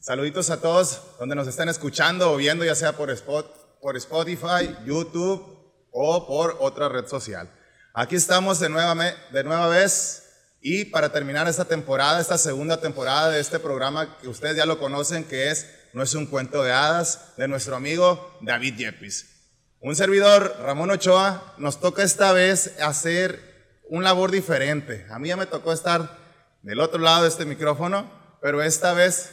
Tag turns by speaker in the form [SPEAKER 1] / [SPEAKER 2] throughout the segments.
[SPEAKER 1] Saluditos a todos donde nos están escuchando o viendo, ya sea por, Spot, por Spotify, YouTube o por otra red social. Aquí estamos de nueva, de nueva vez y para terminar esta temporada, esta segunda temporada de este programa que ustedes ya lo conocen, que es No es un cuento de hadas, de nuestro amigo David Yepis. Un servidor, Ramón Ochoa, nos toca esta vez hacer un labor diferente. A mí ya me tocó estar del otro lado de este micrófono, pero esta vez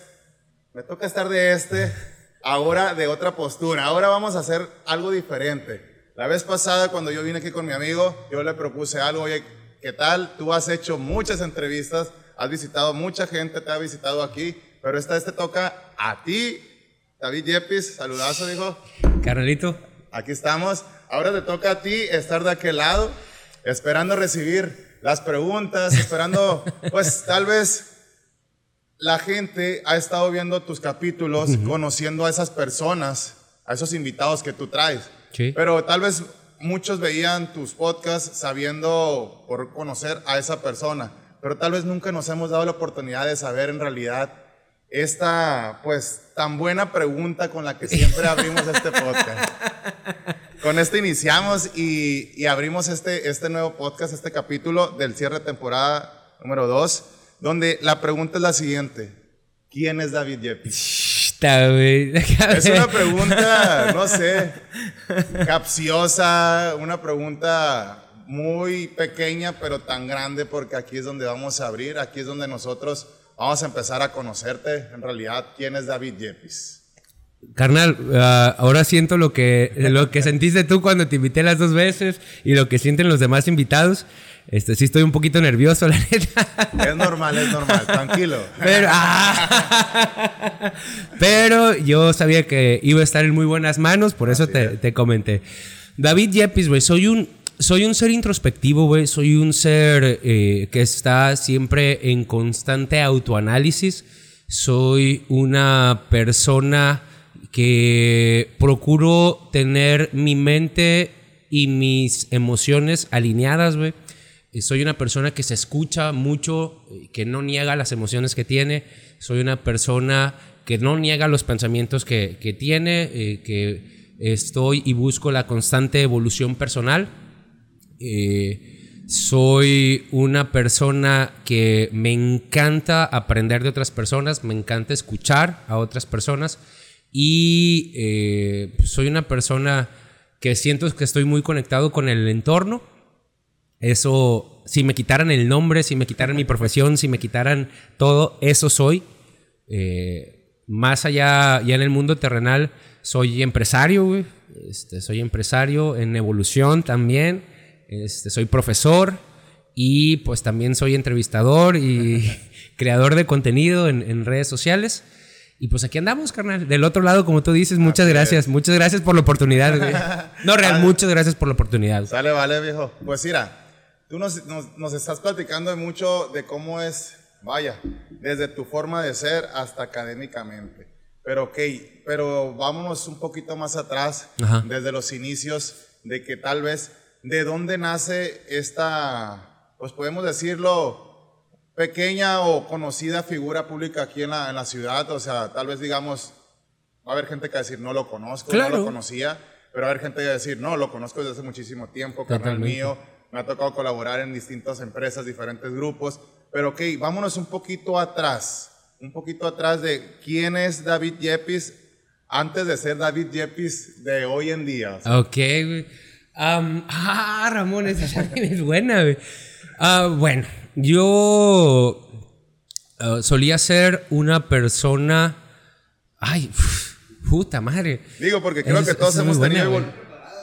[SPEAKER 1] me toca estar de este, ahora de otra postura. Ahora vamos a hacer algo diferente. La vez pasada, cuando yo vine aquí con mi amigo, yo le propuse algo, oye, ¿qué tal? Tú has hecho muchas entrevistas, has visitado mucha gente, te ha visitado aquí, pero esta vez te toca a ti, David Yepis. Saludazo, dijo.
[SPEAKER 2] Carnalito.
[SPEAKER 1] Aquí estamos. Ahora te toca a ti estar de aquel lado, esperando recibir las preguntas, esperando, pues tal vez la gente ha estado viendo tus capítulos, conociendo a esas personas, a esos invitados que tú traes. Pero tal vez muchos veían tus podcasts sabiendo por conocer a esa persona, pero tal vez nunca nos hemos dado la oportunidad de saber en realidad esta, pues, tan buena pregunta con la que siempre abrimos este podcast. Con esto iniciamos y, y, abrimos este, este nuevo podcast, este capítulo del cierre de temporada número 2 donde la pregunta es la siguiente. ¿Quién es David Yepis? es una pregunta, no sé, capciosa, una pregunta muy pequeña, pero tan grande, porque aquí es donde vamos a abrir, aquí es donde nosotros vamos a empezar a conocerte, en realidad, quién es David Yepis.
[SPEAKER 2] Carnal, ah, ahora siento lo que, lo que sentiste tú cuando te invité las dos veces y lo que sienten los demás invitados. Este, sí estoy un poquito nervioso, la neta.
[SPEAKER 1] Es normal, es normal, tranquilo.
[SPEAKER 2] Pero, ah, pero yo sabía que iba a estar en muy buenas manos, por eso te, te, comenté. David Yepis, güey, soy un, soy un ser introspectivo, güey. Soy un ser eh, que está siempre en constante autoanálisis. Soy una persona que procuro tener mi mente y mis emociones alineadas, güey. Soy una persona que se escucha mucho, eh, que no niega las emociones que tiene. Soy una persona que no niega los pensamientos que, que tiene, eh, que estoy y busco la constante evolución personal. Eh, soy una persona que me encanta aprender de otras personas, me encanta escuchar a otras personas y soy una persona que siento que estoy muy conectado con el entorno eso, si me quitaran el nombre, si me quitaran mi profesión, si me quitaran todo, eso soy. Eh, más allá, ya en el mundo terrenal, soy empresario, güey. Este, soy empresario en evolución también. Este, soy profesor y pues también soy entrevistador y creador de contenido en, redes sociales. Y pues aquí andamos, carnal. Del otro lado, como tú dices, muchas gracias. Muchas gracias por la oportunidad, güey. No, real, muchas gracias por la oportunidad.
[SPEAKER 1] Sale, vale, viejo. Pues mira, Tú nos, nos, estás platicando mucho de cómo es, vaya, desde tu forma de ser hasta académicamente. Pero ok, pero vámonos un poquito más atrás, desde los inicios, de que tal vez, ¿de dónde nace esta, pues podemos decirlo, pequeña o conocida figura pública aquí en la, en la ciudad? O sea, tal vez digamos, va a haber gente que va a decir, no lo conozco, no lo conocía, pero va a haber gente que va a decir, no, lo conozco desde hace muchísimo tiempo, canal mío, me ha tocado colaborar en distintas empresas, diferentes grupos, pero ok, vámonos un poquito atrás, un poquito atrás de quién es David Yepis antes de ser David Yepis de hoy en día.
[SPEAKER 2] Ok, güey. ah, Ramón, esa es buena, güey. Uh, bueno, yo uh, solía ser una persona... Ay, puta madre.
[SPEAKER 1] Digo, porque creo que todos hemos tenido...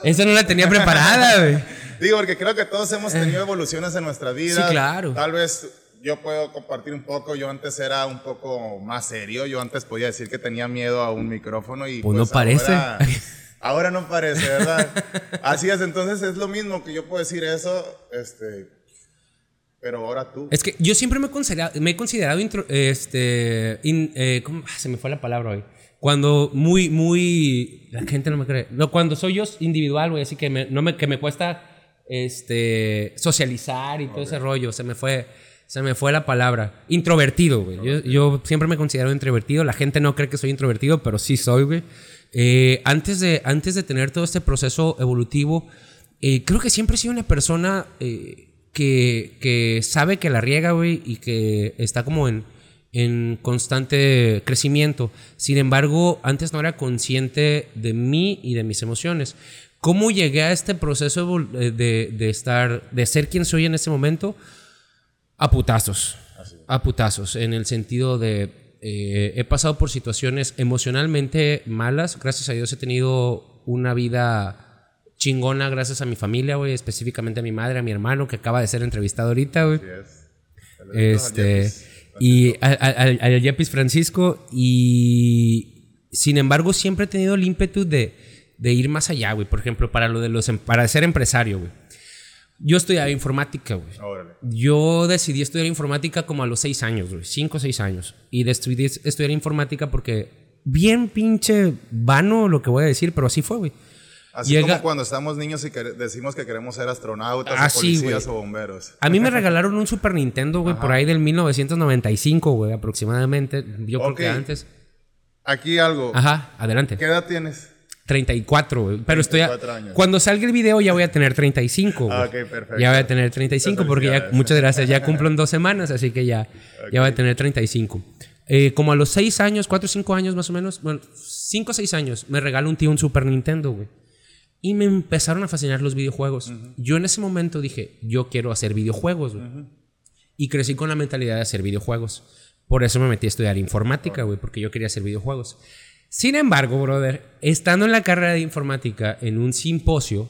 [SPEAKER 2] Esa no la tenía preparada, güey.
[SPEAKER 1] Digo, porque creo que todos hemos tenido eh. evoluciones en nuestra vida.
[SPEAKER 2] Sí, claro.
[SPEAKER 1] Tal vez yo puedo compartir un poco. Yo antes era un poco más serio. Yo antes podía decir que tenía miedo a un micrófono y
[SPEAKER 2] Pues no parece.
[SPEAKER 1] Ahora, ahora no parece, ¿verdad? Así es, entonces es lo mismo que yo puedo decir eso, este, pero ahora tú.
[SPEAKER 2] Es que yo siempre me he considerado, me he considerado intro- este, in- eh, ¿cómo? Ah, se me fue la palabra hoy. Cuando muy, muy, la gente no me cree. No, cuando soy yo individual, güey, así que me, no me, que me cuesta, este, socializar y todo ese rollo. Se me fue, se me fue la palabra. Introvertido, güey. Yo, yo siempre me considero introvertido. La gente no cree que soy introvertido, pero sí soy, güey. Eh, antes, de, antes de tener todo este proceso evolutivo, eh, creo que siempre he sido una persona eh, que, que sabe que la riega, güey, y que está como en, en constante crecimiento. Sin embargo, antes no era consciente de mí y de mis emociones. ¿Cómo llegué a este proceso eh, de, de estar, de ser quien soy en este momento? A putazos. A putazos. En el sentido de. eh, he pasado por situaciones emocionalmente malas. Gracias a Dios he tenido una vida chingona gracias a mi familia, güey. Específicamente a mi madre, a mi hermano, que acaba de ser entrevistado ahorita, güey.
[SPEAKER 1] Es.
[SPEAKER 2] Este. Y al Yepis Francisco. Y. Sin embargo, siempre he tenido el ímpetu de, de ir más allá, güey. Por ejemplo, para lo de los. em- Para ser empresario, güey. Yo estudiaba informática, güey. Yo decidí estudiar informática como a los seis años, güey. Cinco o seis años. Y decidí estudiar informática porque bien pinche vano lo que voy a decir, pero así fue, güey.
[SPEAKER 1] Así
[SPEAKER 2] Llega-
[SPEAKER 1] como cuando estamos niños y decimos que queremos ser astronautas,
[SPEAKER 2] Ah,
[SPEAKER 1] o
[SPEAKER 2] sí,
[SPEAKER 1] policías
[SPEAKER 2] güey.
[SPEAKER 1] o bomberos.
[SPEAKER 2] A mí me regalaron un Super Nintendo, güey, por ahí del 1995, güey, aproximadamente. Yo creo que antes.
[SPEAKER 1] Aquí algo.
[SPEAKER 2] Ajá, adelante.
[SPEAKER 1] ¿Qué edad tienes?
[SPEAKER 2] 34, güey. Pero estoy. a-
[SPEAKER 1] 34 años.
[SPEAKER 2] Cuando salga el video ya voy a tener 35, güey.
[SPEAKER 1] Ah, ok, perfecto.
[SPEAKER 2] Ya voy a tener 35 porque ya, muchas gracias, ya cumplo en dos semanas, así que ya, ya voy a tener 35. Eh, como a los 6 años, 4 o 5 años más o menos, bueno, 5 o 6 años, me regaló un tío un Super Nintendo, güey. Y me empezaron a fascinar los videojuegos. Yo en ese momento dije, yo quiero hacer videojuegos, güey. Y crecí con la mentalidad de hacer videojuegos. Por eso me metí a estudiar informática, güey, porque yo quería hacer videojuegos. Sin embargo, brother, estando en la carrera de informática en un simposio,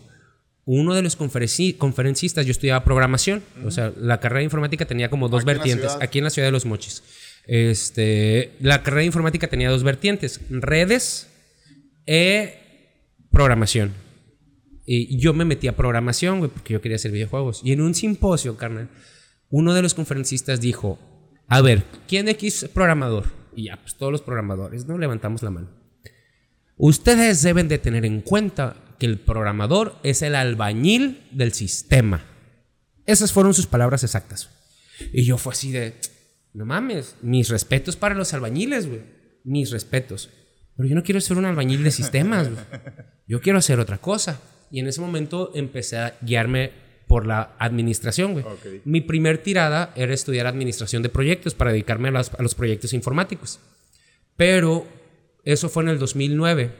[SPEAKER 2] uno de los conferenci- conferencistas, yo estudiaba programación, o sea, la carrera de informática tenía como dos
[SPEAKER 1] Aquí
[SPEAKER 2] vertientes, aquí en la ciudad de Los Mochis. Este, la carrera de informática tenía dos vertientes, redes e programación. Y yo me metí a programación, güey, porque yo quería hacer videojuegos. Y en un simposio, carnal, uno de los conferencistas dijo, a ver, ¿quién de aquí es programador? Y ya, pues todos los programadores, ¿no? Levantamos la mano. Ustedes deben de tener en cuenta que el programador es el albañil del sistema. Esas fueron sus palabras exactas. Y yo fue así de, no mames, mis respetos para los albañiles, güey. Mis respetos. Pero yo no quiero ser un albañil de sistemas, güey. Yo quiero hacer otra cosa. Y en ese momento empecé a guiarme por la administración, güey. Mi primer tirada era estudiar administración de proyectos para dedicarme a, las- a los proyectos informáticos. Pero eso fue en el 2009.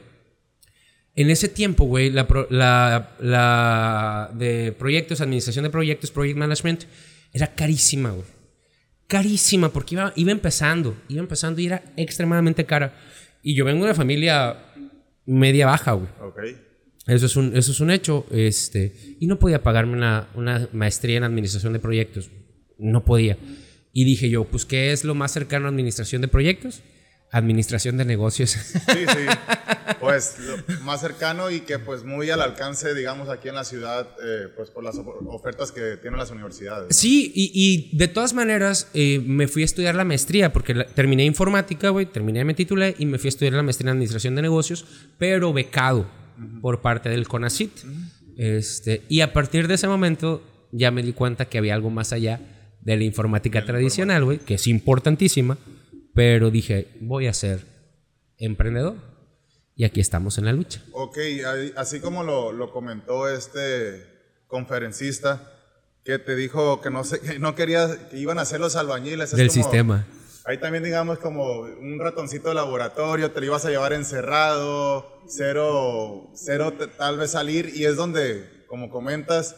[SPEAKER 2] En ese tiempo, güey, la, pro- la, la de proyectos, administración de proyectos, project management, era carísima, güey. Carísima, porque iba, iba empezando, iba empezando y era extremadamente cara. Y yo vengo de una familia media baja, güey.
[SPEAKER 1] Ok.
[SPEAKER 2] Eso es un, eso es un hecho. Este, y no podía pagarme una, una maestría en administración de proyectos. No podía. Y dije yo, pues, ¿qué es lo más cercano a administración de proyectos? Administración de negocios.
[SPEAKER 1] Sí, sí. Pues lo más cercano y que pues muy al alcance, digamos, aquí en la ciudad, eh, pues por las of- ofertas que tienen las universidades. ¿no?
[SPEAKER 2] Sí, y, y de todas maneras eh, me fui a estudiar la maestría, porque la- terminé informática, güey, terminé, me titulé y me fui a estudiar la maestría en administración de negocios, pero becado por parte del CONACIT. este, y a partir de ese momento ya me di cuenta que había algo más allá de la informática tradicional, güey, que es importantísima, pero dije, voy a ser emprendedor. Y aquí estamos en la lucha.
[SPEAKER 1] Ok, así como lo, lo comentó este conferencista, que te dijo que no, sé, que no quería, que iban a ser los albañiles. es
[SPEAKER 2] Del
[SPEAKER 1] como-
[SPEAKER 2] sistema.
[SPEAKER 1] Ahí también digamos como un ratoncito de laboratorio, te lo ibas a llevar encerrado, cero, cero tal vez salir, y es donde, como comentas,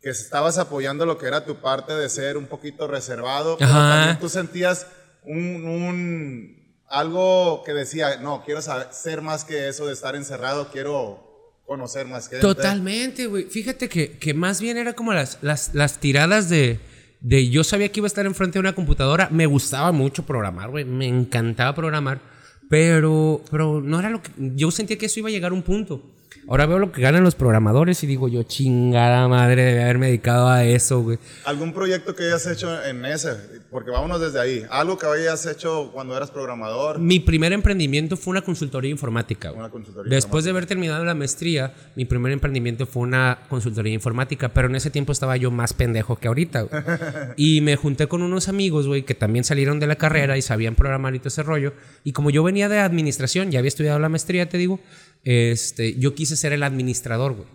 [SPEAKER 1] que estabas apoyando lo que era tu parte de ser un poquito reservado, pero
[SPEAKER 2] Ajá.
[SPEAKER 1] también tú sentías un, un- algo que decía, no, quiero saber, ser más que eso de estar encerrado, quiero conocer más gente.
[SPEAKER 2] Totalmente, güey. Fíjate que, que más bien era como las, las, las tiradas de, de yo sabía que iba a estar enfrente de una computadora, me gustaba mucho programar, güey, me encantaba programar, pero, pero no era lo que, yo sentía que eso iba a llegar a un punto. Ahora veo lo que ganan los programadores y digo yo, chingada madre, debe haberme dedicado a eso, güey.
[SPEAKER 1] ¿Algún proyecto que hayas hecho en ese? Porque vámonos desde ahí. ¿Algo que hayas hecho cuando eras programador?
[SPEAKER 2] Mi primer emprendimiento fue una consultoría informática. güey.
[SPEAKER 1] Una consultoría
[SPEAKER 2] Después de haber terminado la maestría, mi primer emprendimiento fue una consultoría informática, pero en ese tiempo estaba yo más pendejo que ahorita. güey. y me junté con unos amigos, güey, que también salieron de la carrera y sabían programar y todo ese rollo. Y como yo venía de administración, ya había estudiado la maestría, te digo, este, yo quise ser el administrador, güey.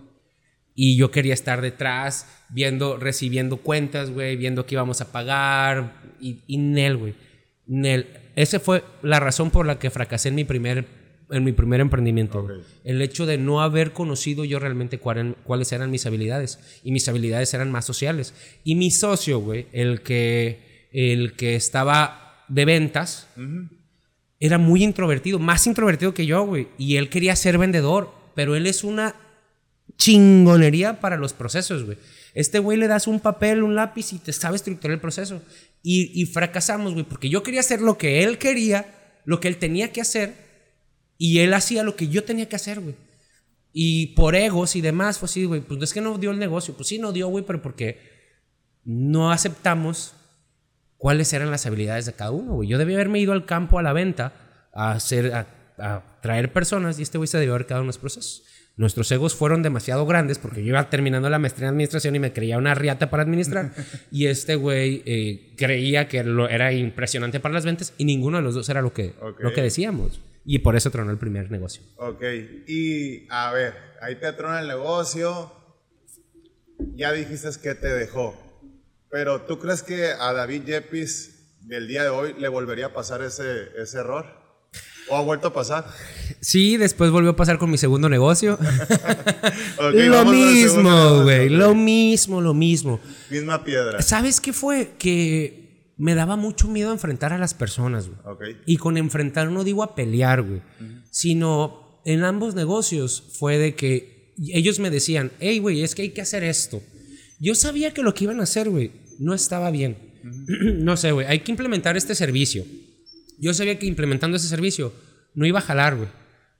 [SPEAKER 2] Y yo quería estar detrás, viendo, recibiendo cuentas, güey, viendo qué íbamos a pagar. Y, y Nel, güey. Nel. Esa fue la razón por la que fracasé en mi primer, en mi primer emprendimiento. El hecho de no haber conocido yo realmente cuál eran- cuáles eran mis habilidades. Y mis habilidades eran más sociales. Y mi socio, güey, el que, el que estaba de ventas, era muy introvertido, más introvertido que yo, güey. Y él quería ser vendedor, pero él es una chingonería para los procesos, güey. Este güey le das un papel, un lápiz y te sabe estructurar el proceso. Y, y fracasamos, güey, porque yo quería hacer lo que él quería, lo que él tenía que hacer, y él hacía lo que yo tenía que hacer, güey. Y por egos y demás, fue así, güey, pues es que no dio el negocio. Pues sí, no dio, güey, pero porque no aceptamos cuáles eran las habilidades de cada uno, güey. Yo debía haberme ido al campo a la venta a hacer, a, a traer personas y este güey se debió haber quedado en los procesos. Nuestros egos fueron demasiado grandes porque yo iba terminando la maestría en administración y me creía una riata para administrar y este güey eh, creía que lo, era impresionante para las ventas y ninguno de los dos era lo que,
[SPEAKER 1] Ok.
[SPEAKER 2] lo que decíamos. Y por eso tronó el primer negocio.
[SPEAKER 1] Ok, y a ver, ahí te trona el negocio, ya dijiste que te dejó, pero ¿tú crees que a David Yepis del día de hoy le volvería a pasar ese, ese error? ¿O ha vuelto a pasar?
[SPEAKER 2] Sí, después volvió a pasar con mi segundo negocio.
[SPEAKER 1] Ok,
[SPEAKER 2] lo mismo, güey. Lo mismo, lo mismo.
[SPEAKER 1] Misma piedra.
[SPEAKER 2] ¿Sabes qué fue? Que me daba mucho miedo enfrentar a las personas, güey. Y con enfrentar no digo a pelear, güey. Sino en ambos negocios fue de que ellos me decían, hey, güey, es que hay que hacer esto. Yo sabía que lo que iban a hacer, güey, no estaba bien. no sé, güey, hay que implementar este servicio. Yo sabía que implementando ese servicio no iba a jalar, güey.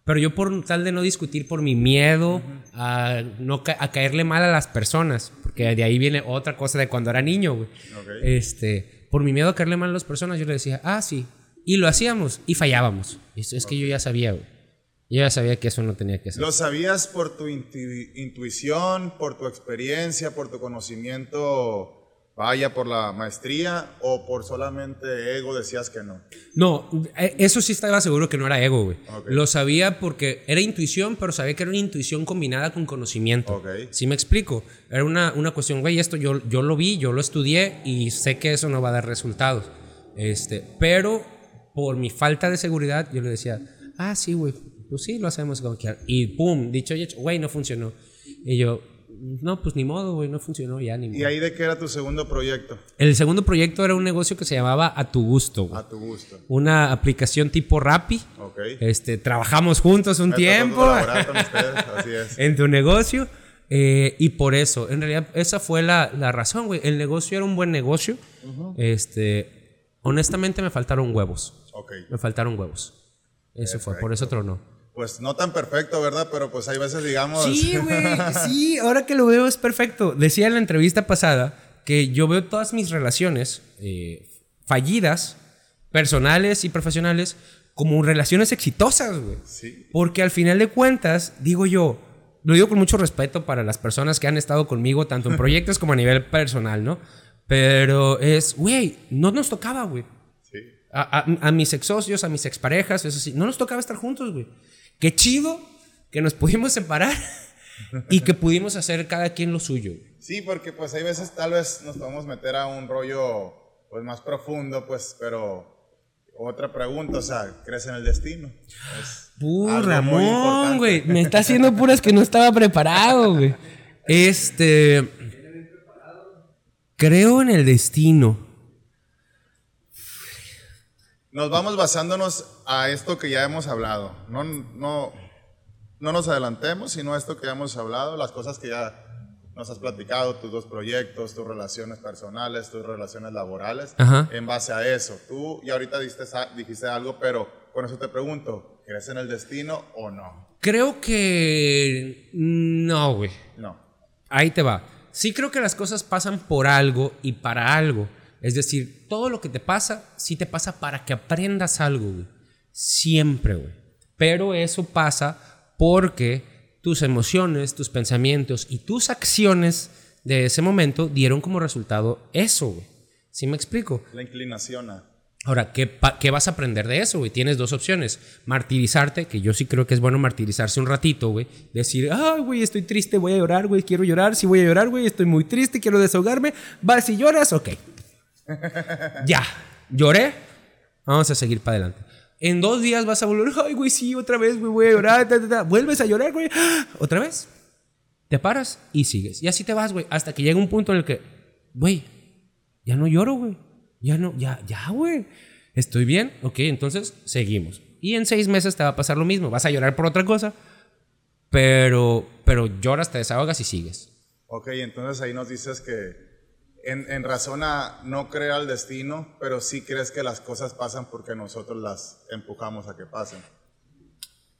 [SPEAKER 2] Pero yo por tal de no discutir por mi miedo a, no ca- a caerle mal a las personas, porque de ahí viene otra cosa de cuando era niño, güey. Este, por mi miedo a caerle mal a las personas, yo le decía, ah, sí. Y lo hacíamos y fallábamos. Es, es que yo ya sabía, güey. Yo ya sabía que eso no tenía que ser.
[SPEAKER 1] ¿Lo sabías por tu intu- intuición, por tu experiencia, por tu conocimiento, vaya, por la maestría, o por solamente ego decías que no?
[SPEAKER 2] No, eh, eso sí estaba seguro que no era ego, güey.
[SPEAKER 1] Ok.
[SPEAKER 2] Lo sabía porque era intuición, pero sabía que era una intuición combinada con conocimiento.
[SPEAKER 1] Ok.
[SPEAKER 2] ¿Sí me explico? Era una, una cuestión, güey, esto yo, yo lo vi, yo lo estudié y sé que eso no va a dar resultados. Este, pero por mi falta de seguridad, yo le decía, ah, sí, güey, pues sí, lo hacemos quiera. Y pum, dicho y hecho, güey, no funcionó. Y yo, no, pues ni modo, güey, no funcionó ya, ni modo.
[SPEAKER 1] ¿Y ahí de qué era tu segundo proyecto?
[SPEAKER 2] El segundo proyecto era un negocio que se llamaba A Tu Gusto, güey.
[SPEAKER 1] A tu gusto.
[SPEAKER 2] Una aplicación tipo Rappi.
[SPEAKER 1] Ok.
[SPEAKER 2] Este, trabajamos juntos un
[SPEAKER 1] Me
[SPEAKER 2] tiempo
[SPEAKER 1] con ustedes, así es.
[SPEAKER 2] en tu negocio. eh, y por eso, en realidad, esa fue la, la razón, güey. El negocio era un buen negocio. Este, honestamente, me faltaron huevos.
[SPEAKER 1] Ok.
[SPEAKER 2] Me faltaron huevos. Eso fue, por eso tronó.
[SPEAKER 1] Pues no tan perfecto, ¿verdad? Pero pues hay veces, digamos...
[SPEAKER 2] Sí, güey. Sí, ahora que lo veo es perfecto. Decía en la entrevista pasada que yo veo todas mis relaciones eh, fallidas, personales y profesionales, como relaciones exitosas, güey.
[SPEAKER 1] Sí.
[SPEAKER 2] Porque al final de cuentas, digo yo, lo digo con mucho respeto para las personas que han estado conmigo, tanto en proyectos como a nivel personal, ¿no? Pero es, güey, no nos tocaba, güey.
[SPEAKER 1] Sí.
[SPEAKER 2] A, a- a mis ex socios, a mis exparejas, eso sí, no nos tocaba estar juntos, güey. Qué chido que nos pudimos separar y que pudimos hacer cada quien lo suyo.
[SPEAKER 1] Sí, porque pues hay veces tal vez nos podemos meter a un rollo pues más profundo, pues, pero otra pregunta, o sea, ¿crees en el destino? Es
[SPEAKER 2] Ramón, güey. Me está haciendo puras que no estaba preparado, güey. Este. Creo en el destino.
[SPEAKER 1] Nos vamos basándonos a esto que ya hemos hablado. No, no, no nos adelantemos, sino a esto que ya hemos hablado, las cosas que ya nos has platicado tus dos proyectos, tus relaciones personales, tus relaciones laborales,
[SPEAKER 2] Ajá.
[SPEAKER 1] en base a eso. Tú y ahorita dijiste, dijiste algo, pero con eso te pregunto, ¿crees en el destino o no?
[SPEAKER 2] Creo que no, güey.
[SPEAKER 1] No.
[SPEAKER 2] Ahí te va. Sí creo que las cosas pasan por algo y para algo. Es decir, todo lo que te pasa, sí te pasa para que aprendas algo, güey. Siempre, güey. Pero eso pasa porque tus emociones, tus pensamientos y tus acciones de ese momento dieron como resultado eso, güey. ¿Sí me explico?
[SPEAKER 1] La inclinación a...
[SPEAKER 2] Ahora, ¿qué, vas a aprender de eso, güey? Tienes dos opciones. Martirizarte, que yo sí creo que es bueno martirizarse un ratito, güey. Decir, ay, güey, estoy triste, voy a llorar, güey, quiero llorar, sí voy a llorar, güey, estoy muy triste, quiero desahogarme. Vas y lloras, ok. Ya, lloré, vamos a seguir para adelante. En dos días vas a volver, ay, güey, sí, otra vez, güey, voy a llorar, vuelves a llorar, güey, otra vez. Te paras y sigues. Y así te vas, güey, hasta que llega un punto en el que, güey, ya no lloro, güey. Ya no, ya, ya, güey. Estoy bien, ok, entonces seguimos. Y en seis meses te va a pasar lo mismo. Vas a llorar por otra cosa, pero, pero lloras, te desahogas y sigues.
[SPEAKER 1] Ok, entonces ahí nos dices que en, en razón a no creer al destino, pero sí crees que las cosas pasan porque nosotros las empujamos a que pasen.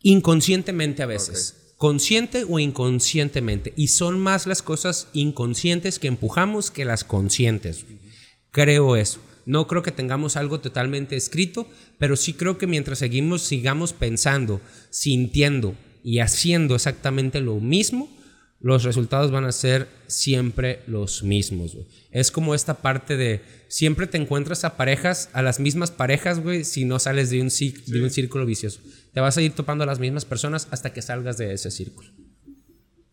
[SPEAKER 2] Inconscientemente a veces. Consciente o inconscientemente. Y son más las cosas inconscientes que empujamos que las conscientes. Creo eso. No creo que tengamos algo totalmente escrito, pero sí creo que mientras seguimos, sigamos pensando, sintiendo y haciendo exactamente lo mismo, los resultados van a ser siempre los mismos, güey. Es como esta parte de siempre te encuentras a parejas, a las mismas parejas, güey, si no sales de un, cic- de un círculo vicioso. Te vas a ir topando a las mismas personas hasta que salgas de ese círculo.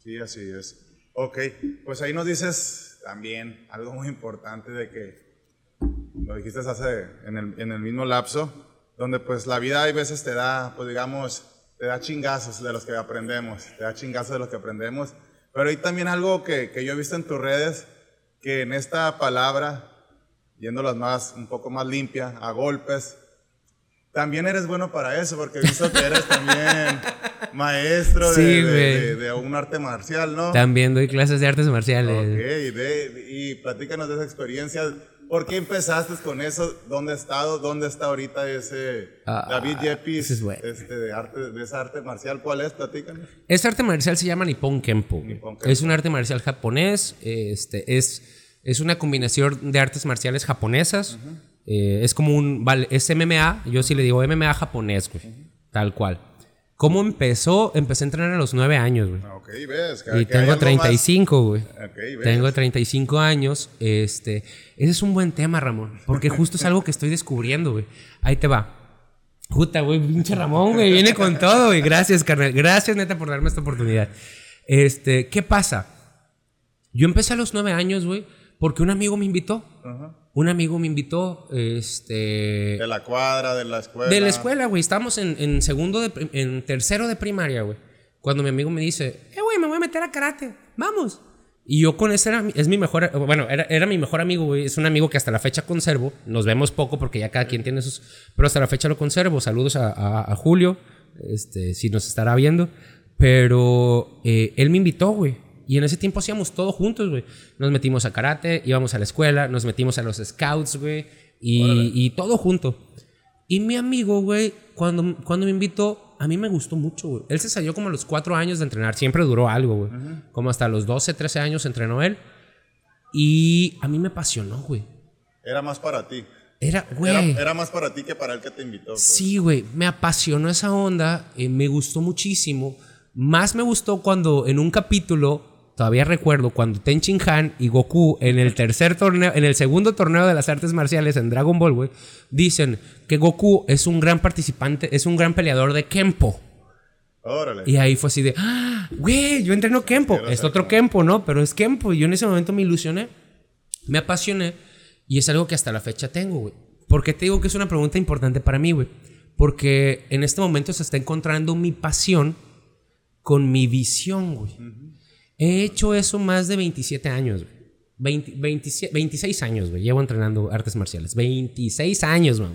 [SPEAKER 1] Sí, así es. Ok, pues ahí nos dices también algo muy importante de que lo dijiste hace en el, en el mismo lapso, donde pues la vida hay veces te da, pues digamos, te da chingazos de los que aprendemos, te da chingazos de los que aprendemos, pero hay también algo que, que yo he visto en tus redes, que en esta palabra, yéndolas más, un poco más limpia, a golpes, también eres bueno para eso, porque he visto que eres también maestro de,
[SPEAKER 2] Sí,
[SPEAKER 1] de- de- de un arte marcial, ¿no?
[SPEAKER 2] También doy clases de artes marciales.
[SPEAKER 1] Ok, ve, y platícanos de esa experiencia. ¿Por qué empezaste con eso? ¿Dónde ha estado? ¿Dónde está ahorita ese
[SPEAKER 2] Ah,
[SPEAKER 1] David Yepis
[SPEAKER 2] ese es bueno.
[SPEAKER 1] este, de, arte, de esa arte marcial? ¿Cuál es? Platícanos.
[SPEAKER 2] Este arte marcial se llama Nippon Kempo. güey.
[SPEAKER 1] Nippon Kempo.
[SPEAKER 2] Es un arte marcial japonés. Este, es, es una combinación de artes marciales japonesas. Eh, es como un. Vale, es MMA. Yo sí le digo MMA japonés, güey. Tal cual. ¿Cómo empezó? Empecé a entrenar a los nueve años, güey.
[SPEAKER 1] Ok, ves. que-
[SPEAKER 2] Y
[SPEAKER 1] que
[SPEAKER 2] tengo
[SPEAKER 1] algo más-
[SPEAKER 2] 35, güey.
[SPEAKER 1] Ok, ves.
[SPEAKER 2] Tengo 35 años. Este, ese es un buen tema, Ramón. Porque justo es algo que estoy descubriendo, güey. Ahí te va. Puta, güey, pinche Ramón, güey, viene con todo, güey. Gracias, carnal. Gracias, neta, por darme esta oportunidad. Este, ¿qué pasa? Yo empecé a los nueve años, güey, porque un amigo me invitó. Un amigo me invitó, este...
[SPEAKER 1] De la cuadra, de la escuela.
[SPEAKER 2] De la escuela, güey. Estábamos en, en segundo, de, en tercero de primaria, güey. Cuando mi amigo me dice, eh, güey, me voy a meter a karate. Vamos. Y yo con ese era, es mi mejor, bueno, era, era mi mejor amigo, güey. Es un amigo que hasta la fecha conservo. Nos vemos poco porque ya cada quien tiene sus... Pero hasta la fecha lo conservo. Saludos a, a- a Julio, este, si nos estará viendo. Pero eh, él me invitó, güey. Y en ese tiempo hacíamos todo juntos, güey. Nos metimos a karate, íbamos a la escuela, nos metimos a los scouts, güey. Y, y todo junto. Y mi amigo, güey, cuando, cuando me invitó, a mí me gustó mucho, güey. Él se salió como a los cuatro años de entrenar. Siempre duró algo, güey. Como hasta los 12, 13 años entrenó él. Y a mí me apasionó, güey.
[SPEAKER 1] Era más para ti.
[SPEAKER 2] Era,
[SPEAKER 1] Era,
[SPEAKER 2] güey.
[SPEAKER 1] era más para ti que para el que te invitó. pues.
[SPEAKER 2] Sí, güey, me apasionó esa onda, eh, me gustó muchísimo. Más me gustó cuando en un capítulo, todavía recuerdo, cuando Ten Shin Han y Goku en el tercer torneo, en el segundo torneo de las artes marciales en Dragon Ball, güey, dicen que Goku es un gran participante, es un gran peleador de Kempo.
[SPEAKER 1] Órale.
[SPEAKER 2] Y ahí fue así de, ah, güey, yo entreno Kempo.
[SPEAKER 1] Quiero
[SPEAKER 2] Es otro
[SPEAKER 1] como-
[SPEAKER 2] Kempo, ¿no? Pero es Kempo. Y yo en ese momento me ilusioné, me apasioné. Y es algo que hasta la fecha tengo, güey. ¿Por qué te digo que es una pregunta importante para mí, güey? Porque en este momento se está encontrando mi pasión con mi visión, güey. He hecho eso más de 27 años, güey. 20 27 26 años, güey. Llevo entrenando artes marciales. 26 años, güey.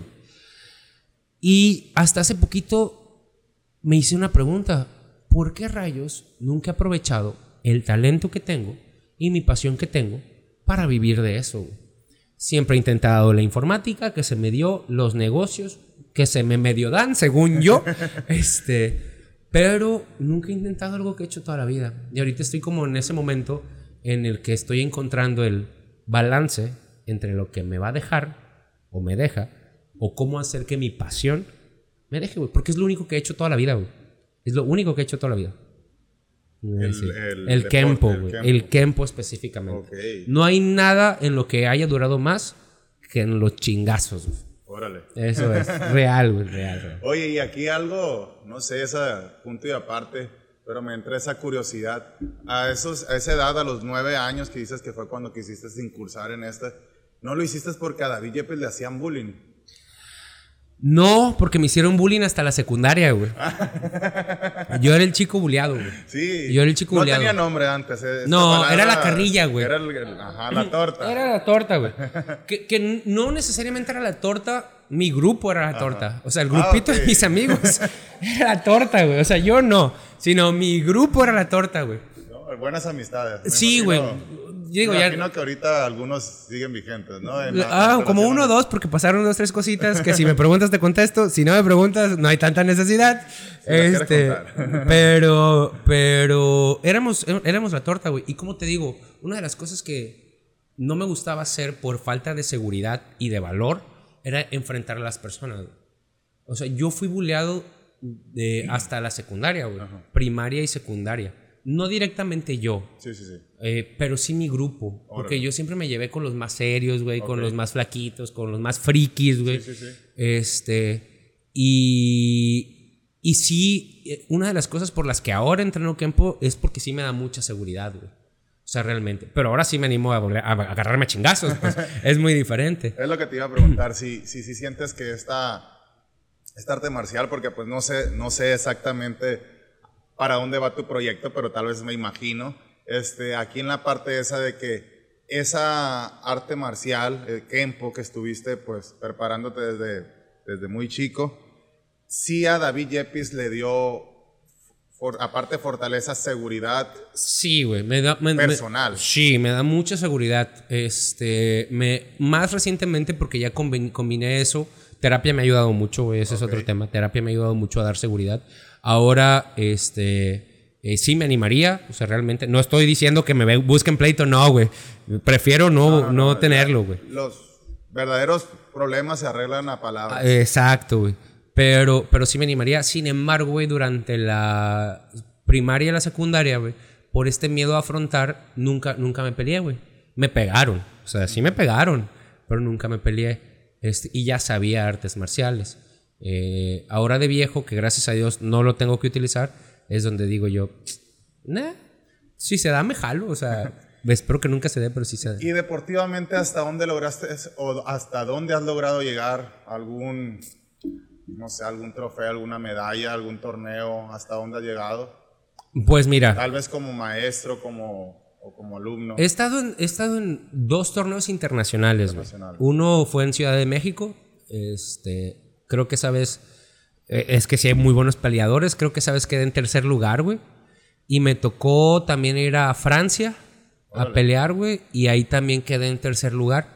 [SPEAKER 2] Y hasta hace poquito me hice una pregunta. ¿Por qué rayos nunca he aprovechado el talento que tengo y mi pasión que tengo para vivir de eso. güey. Siempre he intentado la informática, que se me dio, los negocios, que se me medio dan, según yo. este, pero nunca he intentado algo que he hecho toda la vida. Y ahorita estoy como en ese momento en el que estoy encontrando el balance entre lo que me va a dejar o me deja, o cómo hacer que mi pasión me deje, güey. Porque es lo único que he hecho toda la vida, güey. Es lo único que he hecho toda la vida.
[SPEAKER 1] El-
[SPEAKER 2] Sí.
[SPEAKER 1] el
[SPEAKER 2] El, Kempo,
[SPEAKER 1] el
[SPEAKER 2] güey. El Kempo específicamente. No hay nada en lo que haya durado más que en los chingazos, güey.
[SPEAKER 1] Órale.
[SPEAKER 2] Eso es real, güey, real, real.
[SPEAKER 1] Oye, y aquí algo, no sé, ese punto y aparte, pero me entra esa curiosidad. A, esos, a esa edad, a los nueve años que dices que fue cuando quisiste incursar en este, ¿no lo hiciste porque a David Yepes le hacían bullying?
[SPEAKER 2] No, porque me hicieron bullying hasta la secundaria, güey. Yo era el chico bulleado, güey.
[SPEAKER 1] Sí.
[SPEAKER 2] Yo era el chico
[SPEAKER 1] No
[SPEAKER 2] bulleado.
[SPEAKER 1] tenía nombre antes. eh,
[SPEAKER 2] No, era la carrilla, güey.
[SPEAKER 1] Era el- el- ajá, la torta.
[SPEAKER 2] Era la torta, güey. Que, que no necesariamente era la torta, mi grupo era la torta. O sea, el
[SPEAKER 1] Ah,
[SPEAKER 2] grupito de mis amigos era la torta, güey. O sea, yo no, sino mi grupo era la torta, güey.
[SPEAKER 1] ¿no? Buenas amistades.
[SPEAKER 2] Sí, güey.
[SPEAKER 1] Imagino-
[SPEAKER 2] digo,
[SPEAKER 1] me
[SPEAKER 2] ya.
[SPEAKER 1] imagino que ahorita algunos siguen vigentes, ¿no? En
[SPEAKER 2] Ah, como uno o dos, porque pasaron dos, tres cositas que si me preguntas te contesto, si no me preguntas no hay tanta necesidad.
[SPEAKER 1] Si
[SPEAKER 2] este, pero, pero éramos, éramos la torta, güey. Y como te digo, una de las cosas que no me gustaba hacer por falta de seguridad y de valor era enfrentar a las personas. O sea, yo fui buleado de, hasta la secundaria, güey. Primaria y secundaria. No directamente yo,
[SPEAKER 1] Sí, sí, sí.
[SPEAKER 2] eh, pero sí mi grupo. Porque yo siempre me llevé con los más serios, güey, con los más flaquitos, con los más frikis, güey.
[SPEAKER 1] Sí, sí, sí.
[SPEAKER 2] Este. Y. Y sí, eh, una de las cosas por las que ahora entreno Kempo es porque sí me da mucha seguridad, güey. O sea, realmente. Pero ahora sí me animo a, volver, a agarrarme a chingazos, pues. es muy diferente.
[SPEAKER 1] Es lo que te iba a preguntar, si, si, si sientes que esta, esta arte marcial, porque pues no sé, no sé exactamente para dónde va tu proyecto, pero tal vez me imagino, este, aquí en la parte esa de que esa arte marcial, el Kempo, que estuviste pues preparándote desde, desde muy chico, sí a David Yepis le dio, for- aparte fortaleza, seguridad
[SPEAKER 2] Sí, güey. Me da, me- me-
[SPEAKER 1] Personal.
[SPEAKER 2] sí, me da mucha seguridad. Este, me, más recientemente, porque ya combi- combiné eso, terapia me ha ayudado mucho, güey. Ese es otro tema. Terapia me ha ayudado mucho a dar seguridad. Ahora, este, eh, sí me animaría. O sea, realmente, no estoy diciendo que me busquen pleito, no, güey. Prefiero no, no, tenerlo, güey.
[SPEAKER 1] Los verdaderos problemas se arreglan a palabras.
[SPEAKER 2] Ah, Exacto, güey. Pero, pero sí me animaría. Sin embargo, güey, durante la primaria y la secundaria, güey, por este miedo a afrontar, nunca, nunca me peleé, güey. Me pegaron. O sea, sí me pegaron, pero nunca me peleé. Este, y ya sabía artes marciales. Eh, ahora de viejo, que gracias a Dios no lo tengo que utilizar, es donde digo yo, nah, si se da, me jalo. O sea, espero que nunca se dé, pero sí se da.
[SPEAKER 1] Y deportivamente, ¿hasta dónde lograste o hasta dónde has logrado llegar? ¿Algún, no sé, algún trofeo, alguna medalla, algún torneo? ¿Hasta dónde has llegado?
[SPEAKER 2] Pues mira.
[SPEAKER 1] Tal vez como maestro como, o como alumno.
[SPEAKER 2] He estado, en, he estado en dos torneos internacionales.
[SPEAKER 1] Internacionales.
[SPEAKER 2] Uno fue en Ciudad de México. Este, creo que sabes. eh, Es que sí hay muy buenos peleadores. Creo que sabes quedé en tercer lugar, güey. Y me tocó también ir a Francia a pelear, güey. Y ahí también quedé en tercer lugar.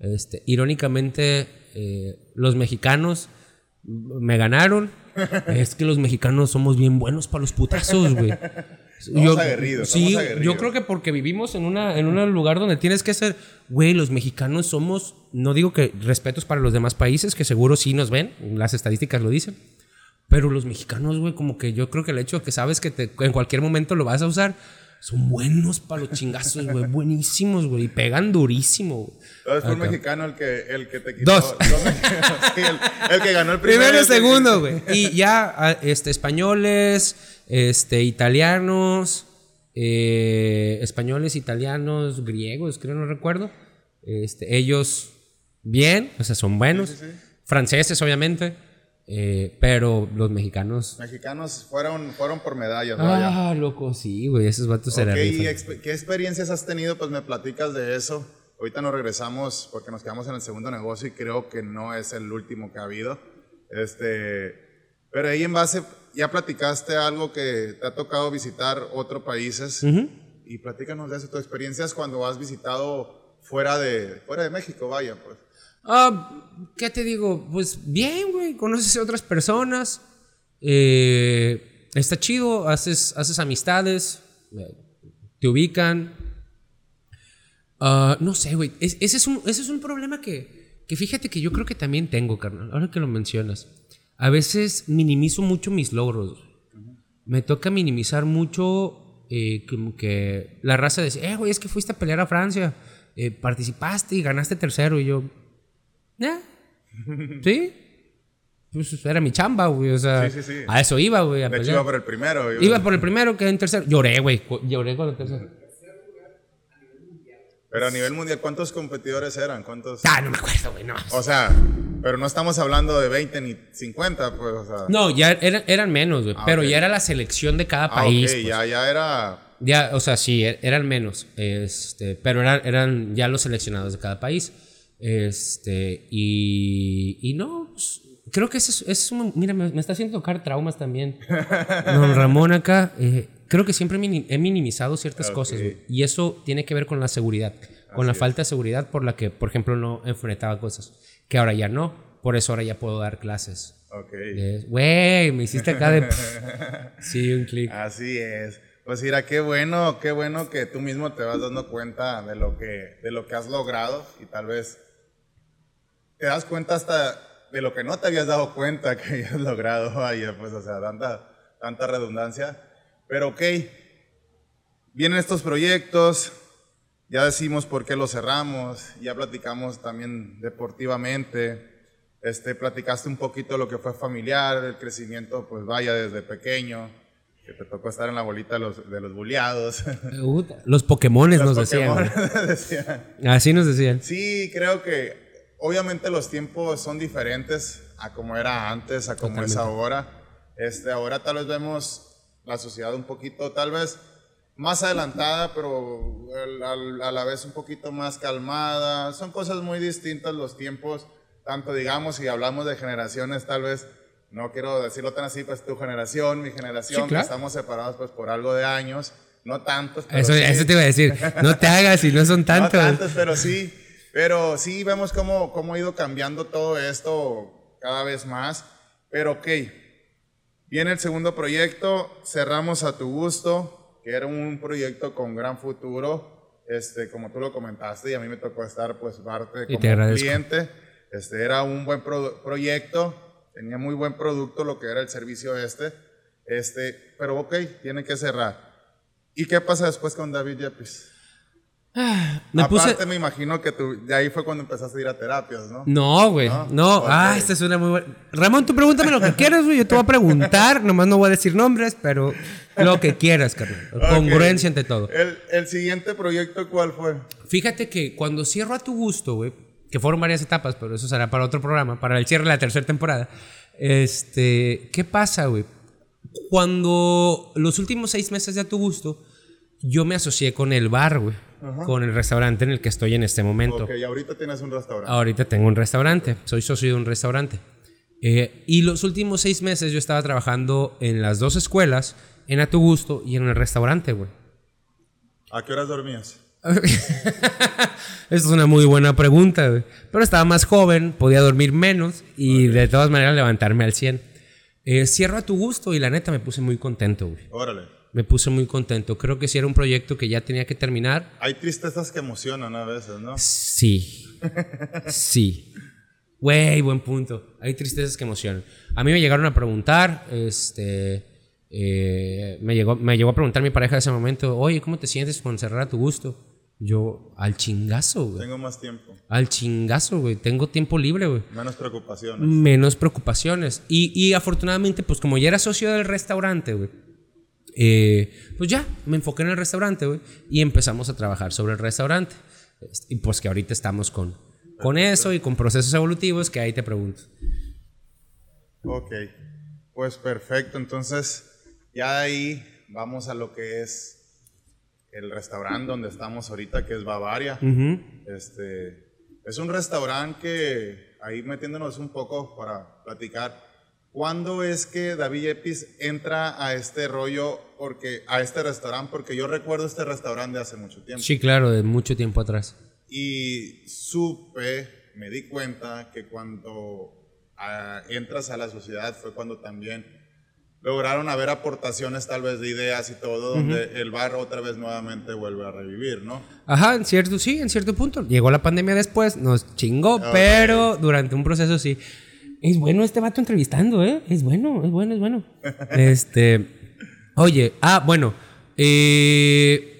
[SPEAKER 2] Este, irónicamente, eh, los mexicanos me ganaron. es que los mexicanos somos bien buenos para los putazos, güey.
[SPEAKER 1] Somos aguerridos,
[SPEAKER 2] Sí,
[SPEAKER 1] somos aguerridos.
[SPEAKER 2] yo creo que porque vivimos en, una, en un lugar donde tienes que ser, güey, los mexicanos somos, no digo que respetos para los demás países, que seguro sí nos ven, las estadísticas lo dicen, pero los mexicanos, güey, como que yo creo que el hecho de que sabes que te- en cualquier momento lo vas a usar, son buenos para los chingazos, güey, buenísimos, güey, y pegan durísimo, güey.
[SPEAKER 1] Entonces fue un mexicano el que, el que te quitó.
[SPEAKER 2] Dos.
[SPEAKER 1] mexicanos. Sí, el, el que ganó el primero.
[SPEAKER 2] Primero y
[SPEAKER 1] el
[SPEAKER 2] segundo, güey. Y ya, ah, este, españoles, este, italianos, eh, españoles, italianos, griegos, creo, no recuerdo. Este, ellos, bien, o sea, son buenos.
[SPEAKER 1] Sí, sí, sí.
[SPEAKER 2] Franceses, obviamente. eh, pero los mexicanos.
[SPEAKER 1] Mexicanos fueron, fueron por medallas, vaya.
[SPEAKER 2] Ah, loco, sí, güey. Esos vatos se la
[SPEAKER 1] Ok, ¿y
[SPEAKER 2] rifan.
[SPEAKER 1] exp- ¿qué experiencias has tenido? Pues me platicas de eso. Ahorita nos regresamos porque nos quedamos en el segundo negocio y creo que no es el último que ha habido. Este, pero ahí en base, ya platicaste algo que te ha tocado visitar otros países
[SPEAKER 2] Ujú.
[SPEAKER 1] y platícanos de eso, tu experiencias cuando has visitado fuera de, fuera de México, vaya, pues.
[SPEAKER 2] Ah, ¿Qué te digo? Pues bien, güey, conoces a otras personas, eh, está chido, haces, haces amistades, eh, te ubican. Ah, no sé, güey, es- ese, es un, ese es un problema que, que fíjate que yo creo que también tengo, carnal, ahora que lo mencionas. A veces minimizo mucho mis logros. Me toca minimizar mucho eh, como que la raza dice, eh, güey, es que fuiste a pelear a Francia, eh, participaste y ganaste tercero. Y yo, ¿eh? ¿Sí? Pues era mi chamba, güey. O sea,
[SPEAKER 1] Sí, sí, sí.
[SPEAKER 2] a eso iba, güey.
[SPEAKER 1] De hecho, iba por el primero. yo-
[SPEAKER 2] Iba por el primero, quedé en tercero. Lloré, güey. Lloré con el tercero.
[SPEAKER 1] Pero a nivel mundial, ¿cuántos competidores eran? ¿Cuántos?
[SPEAKER 2] Ah, no me acuerdo, güey. No,
[SPEAKER 1] O sea, pero no estamos hablando de 20 ni 50, pues, o sea.
[SPEAKER 2] no ya eran, eran menos, güey.
[SPEAKER 1] Ah,
[SPEAKER 2] pero ya era la selección de cada
[SPEAKER 1] Ah,
[SPEAKER 2] país.
[SPEAKER 1] ok,
[SPEAKER 2] pues.
[SPEAKER 1] ya, ya era.
[SPEAKER 2] Ya, o sea, sí, er- eran menos, este, pero eran, eran ya los seleccionados de cada país. Este, y, y no, pues, creo que eso es, es un- mira, me, me está haciendo tocar traumas también. Don Ramón acá, eh, creo que siempre he minimizado ciertas cosas, güey, y eso tiene que ver con la seguridad, con la falta de seguridad por la que, por ejemplo, no enfrentaba cosas, que ahora ya no, por eso ahora ya puedo dar clases.
[SPEAKER 1] Ok.
[SPEAKER 2] Es, Güey, me hiciste acá de... sí, un clic.
[SPEAKER 1] Así es. Pues mira, qué bueno, qué bueno que tú mismo te vas dando cuenta de lo que, de lo que has logrado y tal vez te das cuenta hasta de lo que no te habías dado cuenta que habías logrado. Vaya, pues, o sea, tanta, tanta redundancia. Pero ok, vienen estos proyectos, ya decimos por qué los cerramos, ya platicamos también deportivamente, este, platicaste un poquito lo que fue familiar, el crecimiento, pues vaya desde pequeño, que te tocó estar en la bolita de los, de los buleados.
[SPEAKER 2] Los Pokémones nos
[SPEAKER 1] Los. Pokémon decían.
[SPEAKER 2] Así nos decían.
[SPEAKER 1] Sí, creo que obviamente los tiempos son diferentes a como era antes, a como es ahora. Este, ahora tal vez vemos la sociedad un poquito, tal vez más adelantada, pero a la vez un poquito más calmada. Son cosas muy distintas los tiempos, tanto digamos, si hablamos de generaciones, tal vez, no quiero decirlo tan así, pues tu generación, mi generación,
[SPEAKER 2] Sí, claro.
[SPEAKER 1] que estamos separados pues por algo de años, no tantos, pero
[SPEAKER 2] Eso,
[SPEAKER 1] sí.
[SPEAKER 2] eso te iba a decir. No te hagas si no son tantos.
[SPEAKER 1] No tantos, pero sí. Pero sí vemos cómo, cómo ha ido cambiando todo esto cada vez más. Pero ok, viene el segundo proyecto, cerramos a tu gusto, que era un proyecto con gran futuro. Este, como tú lo comentaste, y a mí me tocó estar pues parte
[SPEAKER 2] Y
[SPEAKER 1] como cliente. Este, era un buen produ- proyecto, tenía muy buen producto lo que era el servicio este. Este, pero ok, tiene que cerrar. ¿Y qué pasa después con David Yepes?
[SPEAKER 2] Me puse.
[SPEAKER 1] Aparte, me imagino que tú, de ahí fue cuando empezaste a ir a terapias, ¿no?
[SPEAKER 2] No, güey.
[SPEAKER 1] ¿No?
[SPEAKER 2] Ah, esta es una muy buena. Ramón, tú pregúntame lo que quieras, güey. Yo te voy a preguntar. Nomás no voy a decir nombres, pero lo que quieras, carnal. Congruencia ante todo.
[SPEAKER 1] El, el siguiente proyecto, ¿cuál fue?
[SPEAKER 2] Fíjate que cuando cierro a tu gusto, güey, que fueron varias etapas, pero eso será para otro programa, para el cierre de la tercera temporada. Este, ¿qué pasa, güey? Cuando los últimos seis meses de a tu gusto, yo me asocié con el bar, güey, con el restaurante en el que estoy en este momento.
[SPEAKER 1] Ok, ahorita tienes un restaurante.
[SPEAKER 2] Ahorita tengo un restaurante, soy socio de un restaurante. Eh, y los últimos seis meses yo estaba trabajando en las dos escuelas, en A Tu Gusto y en el restaurante, güey.
[SPEAKER 1] ¿A qué horas dormías?
[SPEAKER 2] Esta es una muy buena pregunta, güey. Pero estaba más joven, podía dormir menos y de todas maneras levantarme al 100. Eh, cierro a tu gusto y la neta me puse muy contento, güey.
[SPEAKER 1] Órale.
[SPEAKER 2] Me puse muy contento. Creo que sí era un proyecto que ya tenía que terminar.
[SPEAKER 1] Hay tristezas que emocionan a veces, ¿no?
[SPEAKER 2] Sí. Sí. Güey, buen punto. Hay tristezas que emocionan. A mí me llegaron a preguntar, este. eh, me, llegó, me llegó a preguntar mi pareja de ese momento, oye, ¿cómo te sientes con cerrar a tu gusto? Yo, al chingazo, güey.
[SPEAKER 1] Tengo más tiempo,
[SPEAKER 2] Al chingazo, güey. Tengo tiempo libre, güey.
[SPEAKER 1] menos preocupaciones.
[SPEAKER 2] Menos preocupaciones. Y, y afortunadamente, pues como ya era socio del restaurante, güey. Eh, pues ya, me enfoqué en el restaurante, güey. Y empezamos a trabajar sobre el restaurante. Este, Y pues que ahorita estamos con, con eso y con procesos evolutivos que ahí te pregunto.
[SPEAKER 1] Ok, pues perfecto. Entonces, ya de ahí vamos a lo que es el restaurante donde estamos ahorita, que es Bavaria. Este, es un restaurante que, ahí metiéndonos un poco para platicar, ¿Cuándo es que David Epis entra a este rollo, porque, a este restaurante? Porque yo recuerdo este restaurante de hace mucho tiempo.
[SPEAKER 2] Sí, claro, de mucho tiempo atrás.
[SPEAKER 1] Y supe, me di cuenta que cuando ah, entras a la sociedad fue cuando también lograron haber aportaciones tal vez de ideas y todo, donde el bar otra vez nuevamente vuelve a revivir, ¿no?
[SPEAKER 2] Ajá, en cierto, sí, en cierto punto. Llegó la pandemia después, nos chingó, pero durante un proceso sí. Es bueno este vato entrevistando, ¿eh? Es bueno, es bueno, es bueno. este. Oye, ah, bueno. Eh,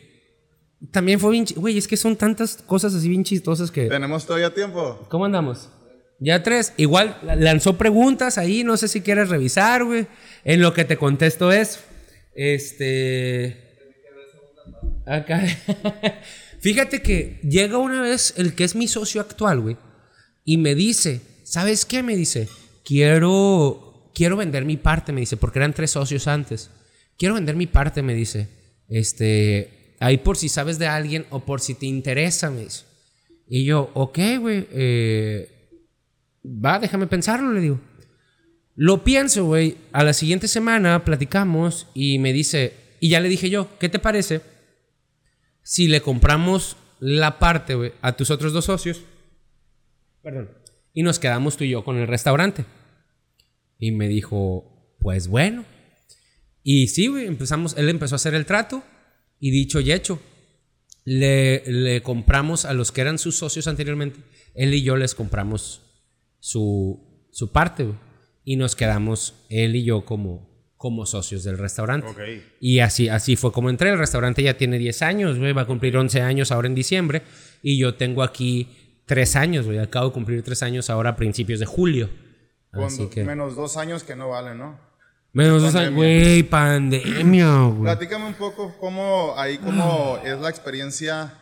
[SPEAKER 2] también fue bien. Güey, es que son tantas cosas así bien chistosas que.
[SPEAKER 1] ¿Tenemos todavía tiempo?
[SPEAKER 2] ¿Cómo andamos? Ya tres. Igual la- lanzó preguntas ahí, no sé si quieres revisar, güey. En lo que te contesto es. Este. Acá. Fíjate que llega una vez el que es mi socio actual, güey. Y me dice, ¿sabes qué? Me dice, quiero, quiero vender mi parte, me dice, porque eran tres socios antes. Quiero vender mi parte, me dice. Este, ahí por si sabes de alguien o por si te interesa, me dice. Y yo, ok, güey, eh, va, déjame pensarlo, le digo. Lo pienso, güey. A la siguiente semana platicamos y me dice, y ya le dije yo, ¿qué te parece si le compramos la parte, güey, a tus otros dos socios? Perdón. Y nos quedamos tú y yo con el restaurante. Y me dijo, pues bueno. Y sí, güey, empezamos, él empezó a hacer el trato y dicho y hecho. Le, le compramos a los que eran sus socios anteriormente, él y yo les compramos su, su parte, güey. Y nos quedamos él y yo como, como socios del restaurante. Y así, así fue como entré. El restaurante ya tiene 10 años, güey. Va a cumplir 11 años ahora en diciembre. Y yo tengo aquí 3 años, güey. Acabo de cumplir 3 años ahora a principios de julio. Así que...
[SPEAKER 1] menos dos años que no valen, ¿no?
[SPEAKER 2] Menos dos años, güey. Pandemia, güey.
[SPEAKER 1] Platícame un poco cómo, ahí cómo es la experiencia,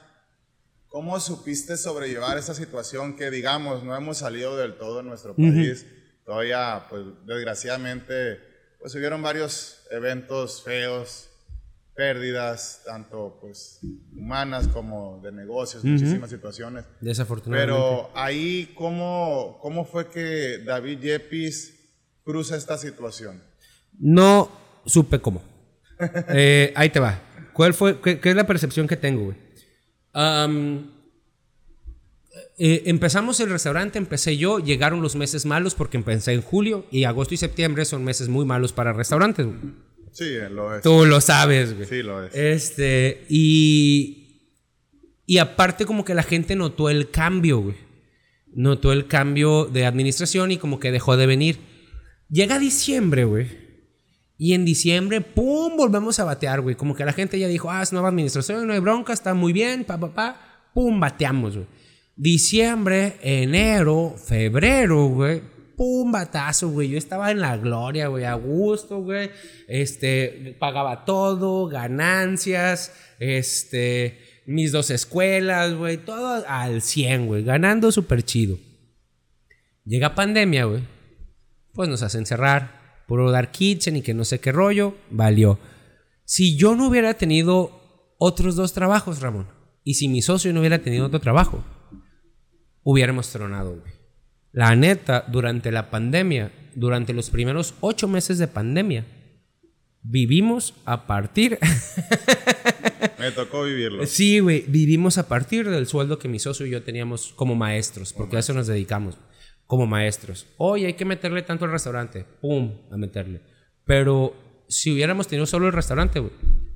[SPEAKER 1] cómo supiste sobrellevar esa situación que, digamos, no hemos salido del todo en nuestro país. Todavía, pues, desgraciadamente, pues hubieron varios eventos feos, pérdidas, tanto, pues, humanas como de negocios, muchísimas situaciones.
[SPEAKER 2] Desafortunadamente.
[SPEAKER 1] Pero ahí, ¿cómo, ¿cómo fue que David Yepis cruza esta situación?
[SPEAKER 2] No supe cómo. Eh, ahí te va. ¿Cuál fue, qué, qué es la percepción que tengo, güey? Eh, empezamos el restaurante, empecé yo, llegaron los meses malos porque empecé en julio y agosto y septiembre son meses muy malos para restaurantes. güey.
[SPEAKER 1] Sí, lo es.
[SPEAKER 2] Tú lo sabes, güey.
[SPEAKER 1] Sí, lo es.
[SPEAKER 2] Este, y. Y aparte, como que la gente notó el cambio, güey. Notó el cambio de administración y como que dejó de venir. Llega diciembre, güey. Y en diciembre, ¡pum! Volvemos a batear, güey. Como que la gente ya dijo, ah, es nueva administración, no hay bronca, está muy bien, pa, pa, pa. ¡Pum! Bateamos, güey. Diciembre, enero, febrero, güey. ¡Pum! Batazo, güey. Yo estaba en la gloria, güey. A gusto, güey. Este, pagaba todo, ganancias, este, mis dos escuelas, güey. Todo al 100, güey. Ganando súper chido. Llega pandemia, güey. Pues nos hacen cerrar. Puro dar kitchen y que no sé qué rollo. Valió. Si yo no hubiera tenido otros dos trabajos, Ramón, y si mi socio no hubiera tenido otro trabajo, hubiéramos tronado, güey. La neta, durante la pandemia, durante los primeros ocho meses de pandemia, vivimos a partir.
[SPEAKER 1] Me tocó vivirlo.
[SPEAKER 2] sí, güey, vivimos a partir del sueldo que mi socio y yo teníamos como maestros, porque a eso nos dedicamos, como maestros. Oye, hay que meterle tanto al restaurante, pum, a meterle. Pero si hubiéramos tenido solo el restaurante, güey,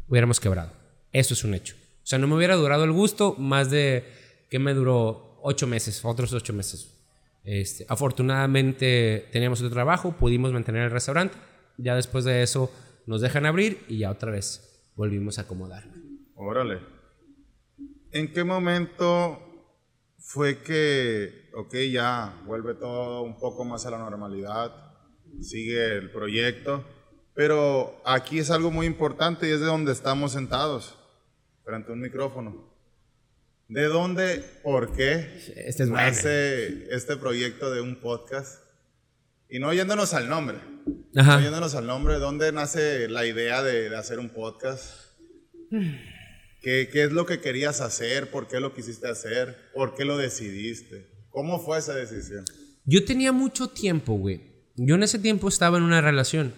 [SPEAKER 2] hubiéramos quebrado. Eso es un hecho. O sea, no me hubiera durado el gusto más de que me duró ocho meses, otros ocho meses. Este, afortunadamente teníamos otro trabajo, pudimos mantener el restaurante. Ya después de eso nos dejan abrir y ya otra vez volvimos a acomodar.
[SPEAKER 1] Órale. ¿En qué momento fue que, ok, ya vuelve todo un poco más a la normalidad, sigue el proyecto, pero aquí es algo muy importante y es de donde estamos sentados, frente a un micrófono. ¿De dónde, por qué
[SPEAKER 2] Este es bueno.
[SPEAKER 1] nace este proyecto de un podcast? Y no yéndonos al nombre,
[SPEAKER 2] Ajá.
[SPEAKER 1] no yéndonos al nombre, ¿dónde nace la idea de, de hacer un podcast? ¿Qué, ¿Qué es lo que querías hacer? ¿Por qué lo quisiste hacer? ¿Por qué lo decidiste? ¿Cómo fue esa decisión?
[SPEAKER 2] Yo tenía mucho tiempo, güey, Yo en ese tiempo estaba en una relación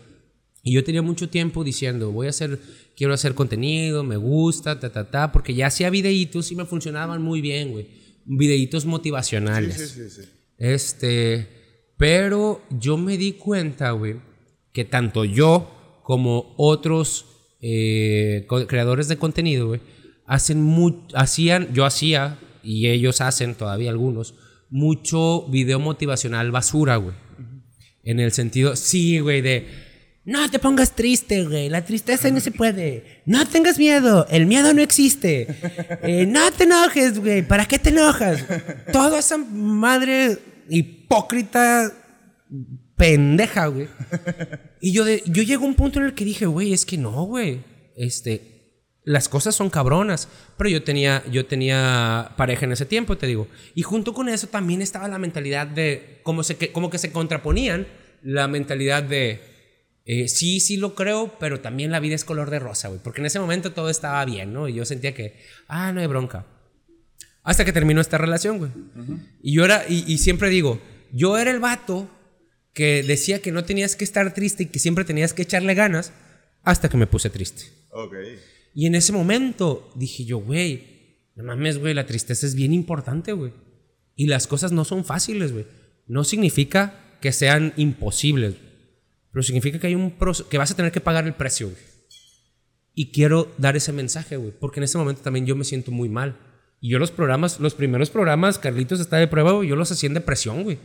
[SPEAKER 2] y yo tenía mucho tiempo diciendo, voy a hacer, quiero hacer contenido, me gusta, ta, ta, ta, porque ya hacía videitos y me funcionaban muy bien, güey. Videitos motivacionales.
[SPEAKER 1] Sí, sí, sí, sí.
[SPEAKER 2] Este, pero yo me di cuenta, güey, que tanto yo como otros eh, creadores de contenido, güey, hacen mu- hacían, yo hacía, y ellos hacen todavía algunos, mucho video motivacional basura, güey. En el sentido, sí, güey, de no te pongas triste, güey, la tristeza no se puede. No tengas miedo, el miedo no existe. Eh, no te enojes, güey, ¿para qué te enojas? Toda esa madre hipócrita pendeja, güey. Y yo, yo llego a un punto en el que dije, güey, es que no, güey. Este, las cosas son cabronas. Pero yo tenía, yo tenía pareja en ese tiempo, te digo. Y junto con eso también estaba la mentalidad de, como, se, como que se contraponían la mentalidad de, eh, sí, sí lo creo, pero también la vida es color de rosa, güey. Porque en ese momento todo estaba bien, ¿no? Y yo sentía que, ah, no hay bronca. Hasta que terminó esta relación, güey. Y yo era, y, y siempre digo, yo era el vato que decía que no tenías que estar triste y que siempre tenías que echarle ganas hasta que me puse triste.
[SPEAKER 1] Ok.
[SPEAKER 2] Y en ese momento dije yo, güey, no mames, güey, la tristeza es bien importante, güey. Y las cosas no son fáciles, güey. No significa que sean imposibles, pero significa que hay un proceso, que vas a tener que pagar el precio, güey. Y quiero dar ese mensaje, güey, porque en ese momento también yo me siento muy mal. Y yo los programas, los primeros programas, Carlitos está de prueba, güey, yo los hacía en depresión, güey.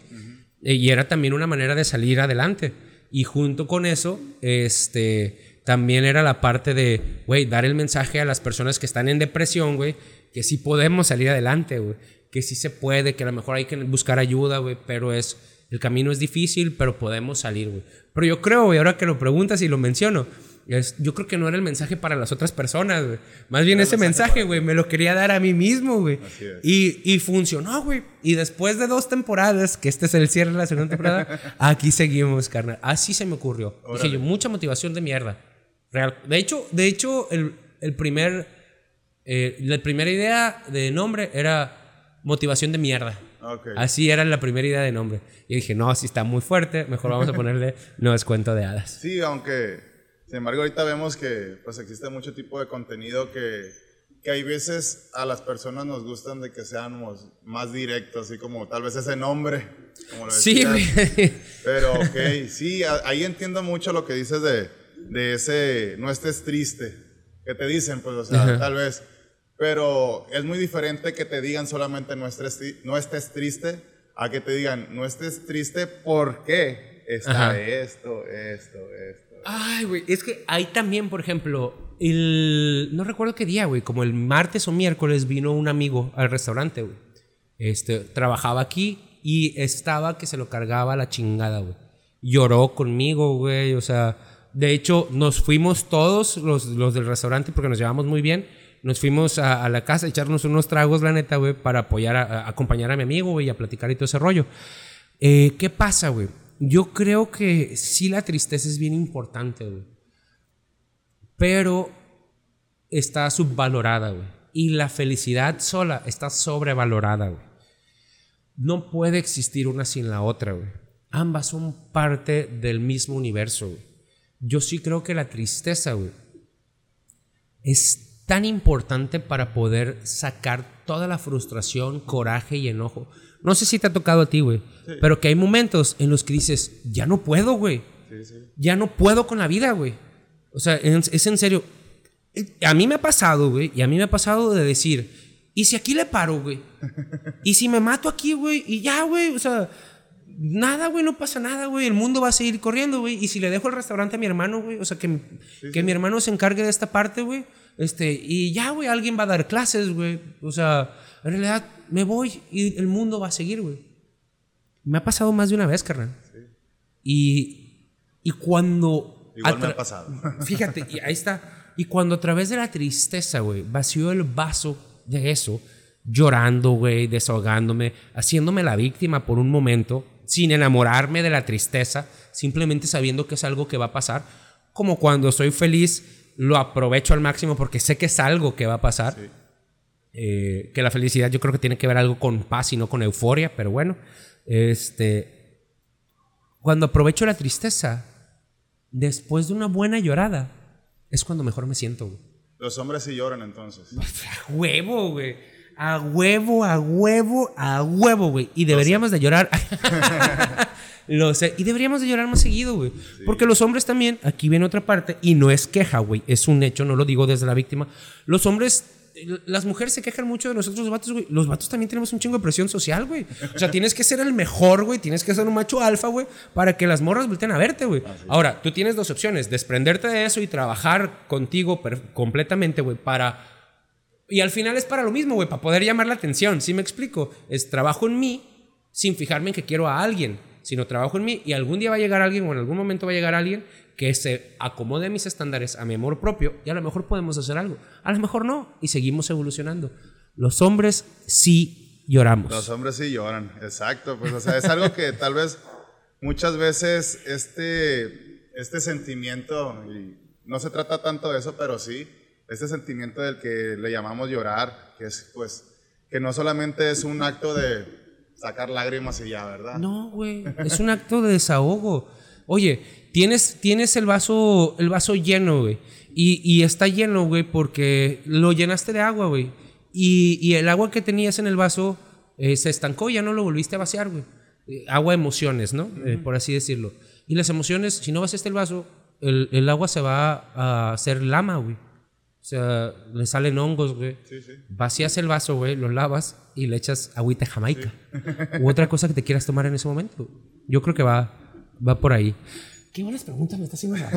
[SPEAKER 2] Eh, Y era también una manera de salir adelante. Y junto con eso, este, también era la parte de, güey, dar el mensaje a las personas que están en depresión, güey, que sí podemos salir adelante, güey. Que sí se puede, que a lo mejor hay que buscar ayuda, güey, pero es, el camino es difícil, pero podemos salir, güey. Pero yo creo, güey, ahora que lo preguntas y lo menciono, es, yo creo que no era el mensaje para las otras personas, güey. Más bien ese mensaje, güey, me lo quería dar a mí mismo, güey. Y, y funcionó, güey. Y después de dos temporadas, que este es el cierre de la segunda temporada, aquí seguimos, carnal. Así se me ocurrió. Dije
[SPEAKER 1] Órale.
[SPEAKER 2] yo, mucha motivación de mierda. Real. De hecho, de hecho el, el primer, eh, la primera idea de nombre era motivación de mierda.
[SPEAKER 1] Ok.
[SPEAKER 2] Así era la primera idea de nombre. Y dije, no, si está muy fuerte, mejor vamos a ponerle no es cuento de hadas.
[SPEAKER 1] Sí, aunque, sin embargo, ahorita vemos que pues existe mucho tipo de contenido que, que hay veces a las personas nos gustan de que seamos más directos, así como tal vez ese nombre. Como lo
[SPEAKER 2] Sí.
[SPEAKER 1] Pero, ok, sí, ahí entiendo mucho lo que dices de, de ese no estés triste, que te dicen, pues, o sea,
[SPEAKER 2] Ajá.
[SPEAKER 1] tal vez. Pero es muy diferente que te digan solamente no estés, no estés triste, a que te digan no estés triste porque está
[SPEAKER 2] Ajá.
[SPEAKER 1] esto, esto, esto.
[SPEAKER 2] Ay, güey, es que ahí también, por ejemplo, el no recuerdo qué día, güey, como el martes o miércoles vino un amigo al restaurante, güey. Este, trabajaba aquí y estaba que se lo cargaba la chingada, güey. Lloró conmigo, güey, o sea, de hecho nos fuimos todos los, los del restaurante porque nos llevamos muy bien. Nos fuimos a, la casa a echarnos unos tragos, la neta, güey, para apoyar, a, acompañar a mi amigo, güey, a platicar y todo ese rollo. Eh, ¿Qué pasa, güey? Yo creo que sí la tristeza es bien importante, güey. Pero está subvalorada, güey. Y la felicidad sola está sobrevalorada, güey. No puede existir una sin la otra, güey. Ambas son parte del mismo universo, güey. Yo sí creo que la tristeza, güey, es tan importante para poder sacar toda la frustración, coraje y enojo. No sé si te ha tocado a ti, güey, pero que hay momentos en los que dices, ya no puedo, güey.
[SPEAKER 1] Sí, sí.
[SPEAKER 2] Ya no puedo con la vida, güey. O sea, en- es en serio. A mí me ha pasado, güey, y a mí me ha pasado de decir, ¿y si aquí le paro, güey? ¿Y si me mato aquí, güey? Y ya, güey, o sea, nada, güey, no pasa nada, güey. El mundo va a seguir corriendo, güey. Y si le dejo el restaurante a mi hermano, güey, o sea, que, mi- que mi hermano se encargue de esta parte, güey. Este, y ya, güey, alguien va a dar clases, güey. O sea, en realidad me voy y el mundo va a seguir, güey. Me ha pasado más de una vez, carnal. Y, y cuando...
[SPEAKER 1] Igual me
[SPEAKER 2] atra-
[SPEAKER 1] ha pasado.
[SPEAKER 2] Fíjate, y ahí está. Y cuando a través de la tristeza, güey, vació el vaso de eso, llorando, güey, desahogándome, haciéndome la víctima por un momento, sin enamorarme de la tristeza, simplemente sabiendo que es algo que va a pasar, como cuando soy feliz, lo aprovecho al máximo porque sé que es algo que va a pasar.
[SPEAKER 1] Sí.
[SPEAKER 2] Eh, que la felicidad yo creo que tiene que ver algo con paz y no con euforia, pero bueno, este... cuando aprovecho la tristeza, después de una buena llorada, es cuando mejor me siento, güey.
[SPEAKER 1] Los hombres sí lloran entonces.
[SPEAKER 2] Huevo, güey. A huevo, a huevo, a huevo, güey. Y deberíamos de llorar. Lo sé. Y deberíamos de llorar más seguido, güey. Porque los hombres también, aquí viene otra parte, y no es queja, güey. Es un hecho, no lo digo desde la víctima. Los hombres las mujeres se quejan mucho de nosotros los vatos, güey. Los vatos también tenemos un chingo de presión social, güey. O sea, tienes que ser el mejor, güey. Tienes que ser un macho alfa, güey, para que las morras volteen a verte, güey. Ahora, tú tienes dos opciones: desprenderte de eso y trabajar contigo completamente, güey, para. Y al final es para lo mismo, güey, para poder llamar la atención. ¿Sí me explico? Es trabajo en mí sin fijarme en que quiero a alguien, sino trabajo en mí y algún día va a llegar alguien o en algún momento va a llegar alguien que se acomode a mis estándares, a mi amor propio y a lo mejor podemos hacer algo. A lo mejor no y seguimos evolucionando. Los hombres sí lloramos.
[SPEAKER 1] Los hombres sí lloran, exacto. Pues, o sea, es algo que tal vez muchas veces este, este sentimiento, y no se trata tanto de eso, pero sí, este sentimiento del que le llamamos llorar, que es pues, que no solamente es un acto de sacar lágrimas y ya, ¿verdad?
[SPEAKER 2] No, güey, es un acto de desahogo. Oye, tienes, tienes el vaso, el vaso lleno, güey. Y, y está lleno, güey, porque lo llenaste de agua, güey. Y, y el agua que tenías en el vaso eh, se estancó, ya no lo volviste a vaciar, güey. Eh, agua emociones, ¿no? Eh, por así decirlo. Y las emociones, si no vaciaste el vaso, el, el agua se va a hacer lama, güey. O sea, le salen hongos, güey.
[SPEAKER 1] Sí, sí.
[SPEAKER 2] Vacías el vaso, güey, lo lavas y le echas agüita jamaica. U otra cosa que te quieras tomar en ese momento. Yo creo que va, va por ahí. Qué buenas preguntas me está haciendo.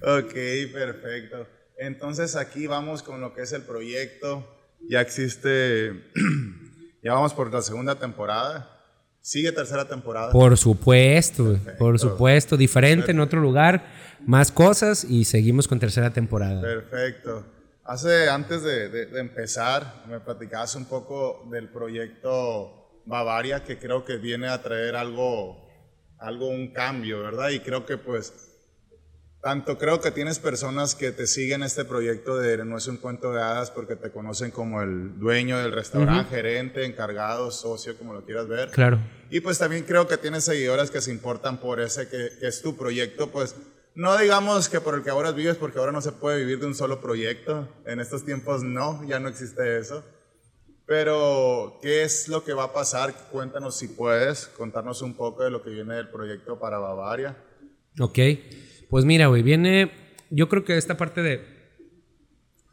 [SPEAKER 1] Ok, perfecto. Entonces aquí vamos con lo que es el proyecto. Ya existe, ya vamos por la segunda temporada. Sigue tercera temporada.
[SPEAKER 2] Por supuesto, por supuesto. Diferente en otro lugar, más cosas y seguimos con tercera temporada.
[SPEAKER 1] Perfecto. Hace, antes de, de- de empezar, me platicabas un poco del proyecto Bavaria, que creo que viene a traer algo, algo, un cambio, ¿verdad? Y creo que pues, tanto creo que tienes personas que te siguen este proyecto de No es un cuento de hadas porque te conocen como el dueño del restaurante, gerente, encargado, socio, como lo quieras ver.
[SPEAKER 2] Claro.
[SPEAKER 1] Y pues también creo que tienes seguidores que se importan por ese que, que es tu proyecto, pues no digamos que por el que ahora vives, porque ahora no se puede vivir de un solo proyecto. En estos tiempos no, ya no existe eso. Pero, ¿qué es lo que va a pasar? Cuéntanos si puedes, contarnos un poco de lo que viene del proyecto para Bavaria.
[SPEAKER 2] Ok. Pues mira, güey, viene. Yo creo que esta parte de.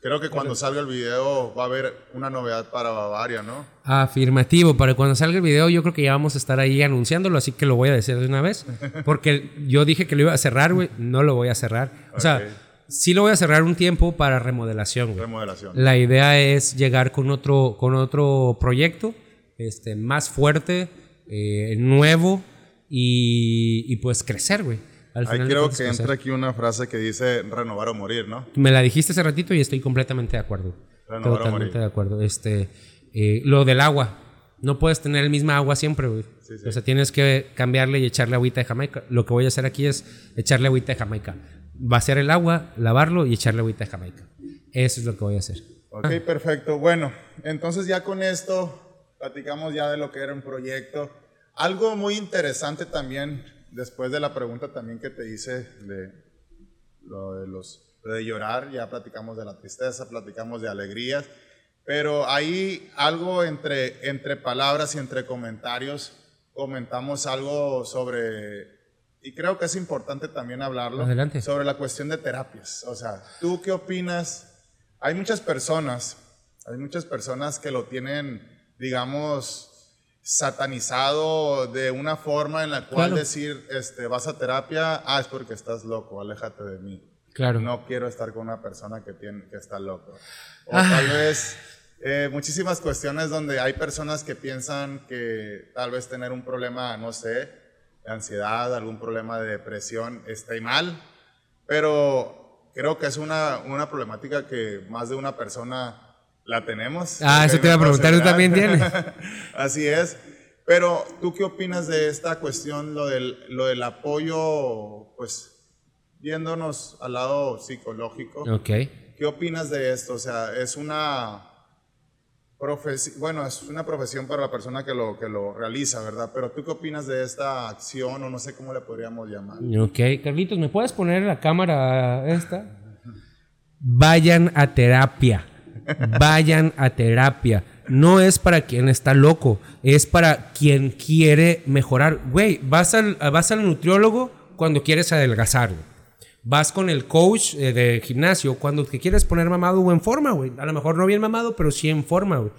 [SPEAKER 1] Creo que cuando salga el video va a haber una novedad para Bavaria, ¿no?
[SPEAKER 2] Afirmativo, para cuando salga el video yo creo que ya vamos a estar ahí anunciándolo, así que lo voy a decir de una vez, porque yo dije que lo iba a cerrar, güey, no lo voy a cerrar. O sea, sí lo voy a cerrar un tiempo para remodelación, güey.
[SPEAKER 1] Remodelación.
[SPEAKER 2] La idea es llegar con otro, con otro proyecto este, más fuerte, eh, nuevo y, y, pues crecer, güey. Al
[SPEAKER 1] Ahí
[SPEAKER 2] final de
[SPEAKER 1] creo que
[SPEAKER 2] crecer.
[SPEAKER 1] entra aquí una frase que dice renovar o morir, ¿no?
[SPEAKER 2] Me la dijiste hace ratito y estoy completamente de acuerdo.
[SPEAKER 1] Renovar o
[SPEAKER 2] Totalmente
[SPEAKER 1] morir.
[SPEAKER 2] de acuerdo. Este, eh, lo del agua. No puedes tener el misma agua siempre, güey.
[SPEAKER 1] Sí, sí.
[SPEAKER 2] O sea, tienes que cambiarle y echarle agüita de Jamaica. Lo que voy a hacer aquí es echarle agüita de Jamaica. Vaciar el agua, lavarlo y echarle agüita de Jamaica. Eso es lo que voy a hacer.
[SPEAKER 1] Ok, perfecto. Bueno, entonces ya con esto platicamos ya de lo que era un proyecto. Algo muy interesante también, después de la pregunta también que te hice de lo de los de llorar, ya platicamos de la tristeza, platicamos de alegrías, pero ahí algo entre, entre palabras y entre comentarios comentamos algo sobre, y creo que es importante también hablarlo,
[SPEAKER 2] Adelante.
[SPEAKER 1] sobre la cuestión de terapias. O sea, ¿tú qué opinas? Hay muchas personas, hay muchas personas que lo tienen, digamos, satanizado de una forma en la cual
[SPEAKER 2] Claro.
[SPEAKER 1] decir, este, vas a terapia, ah, es porque estás loco, aléjate de mí.
[SPEAKER 2] Claro.
[SPEAKER 1] No quiero estar con una persona que, tiene, que está loco. O
[SPEAKER 2] Ah.
[SPEAKER 1] tal vez eh, muchísimas cuestiones donde hay personas que piensan que tal vez tener un problema, no sé, de ansiedad, algún problema de depresión, está mal, pero creo que es una, una problemática que más de una persona la tenemos.
[SPEAKER 2] Ah, eso te iba a preguntar, ¿tú también tienes?
[SPEAKER 1] Así es. Pero, ¿tú qué opinas de esta cuestión, lo del, lo del apoyo, pues, viéndonos al lado psicológico?
[SPEAKER 2] Ok.
[SPEAKER 1] ¿Qué opinas de esto? O sea, es una... profesi- bueno, es una profesión para la persona que lo, que lo realiza, ¿verdad? Pero tú qué opinas de esta acción o no sé cómo le podríamos llamar?
[SPEAKER 2] Ok, Carlitos, ¿me puedes poner la cámara esta? Vayan a terapia. Vayan a terapia. No es para quien está loco, es para quien quiere mejorar. Güey, vas al, vas al nutriólogo cuando quieres adelgazar. Vas con el coach eh, de gimnasio cuando te quieres poner mamado o en forma, güey. A lo mejor no bien mamado, pero sí en forma, güey.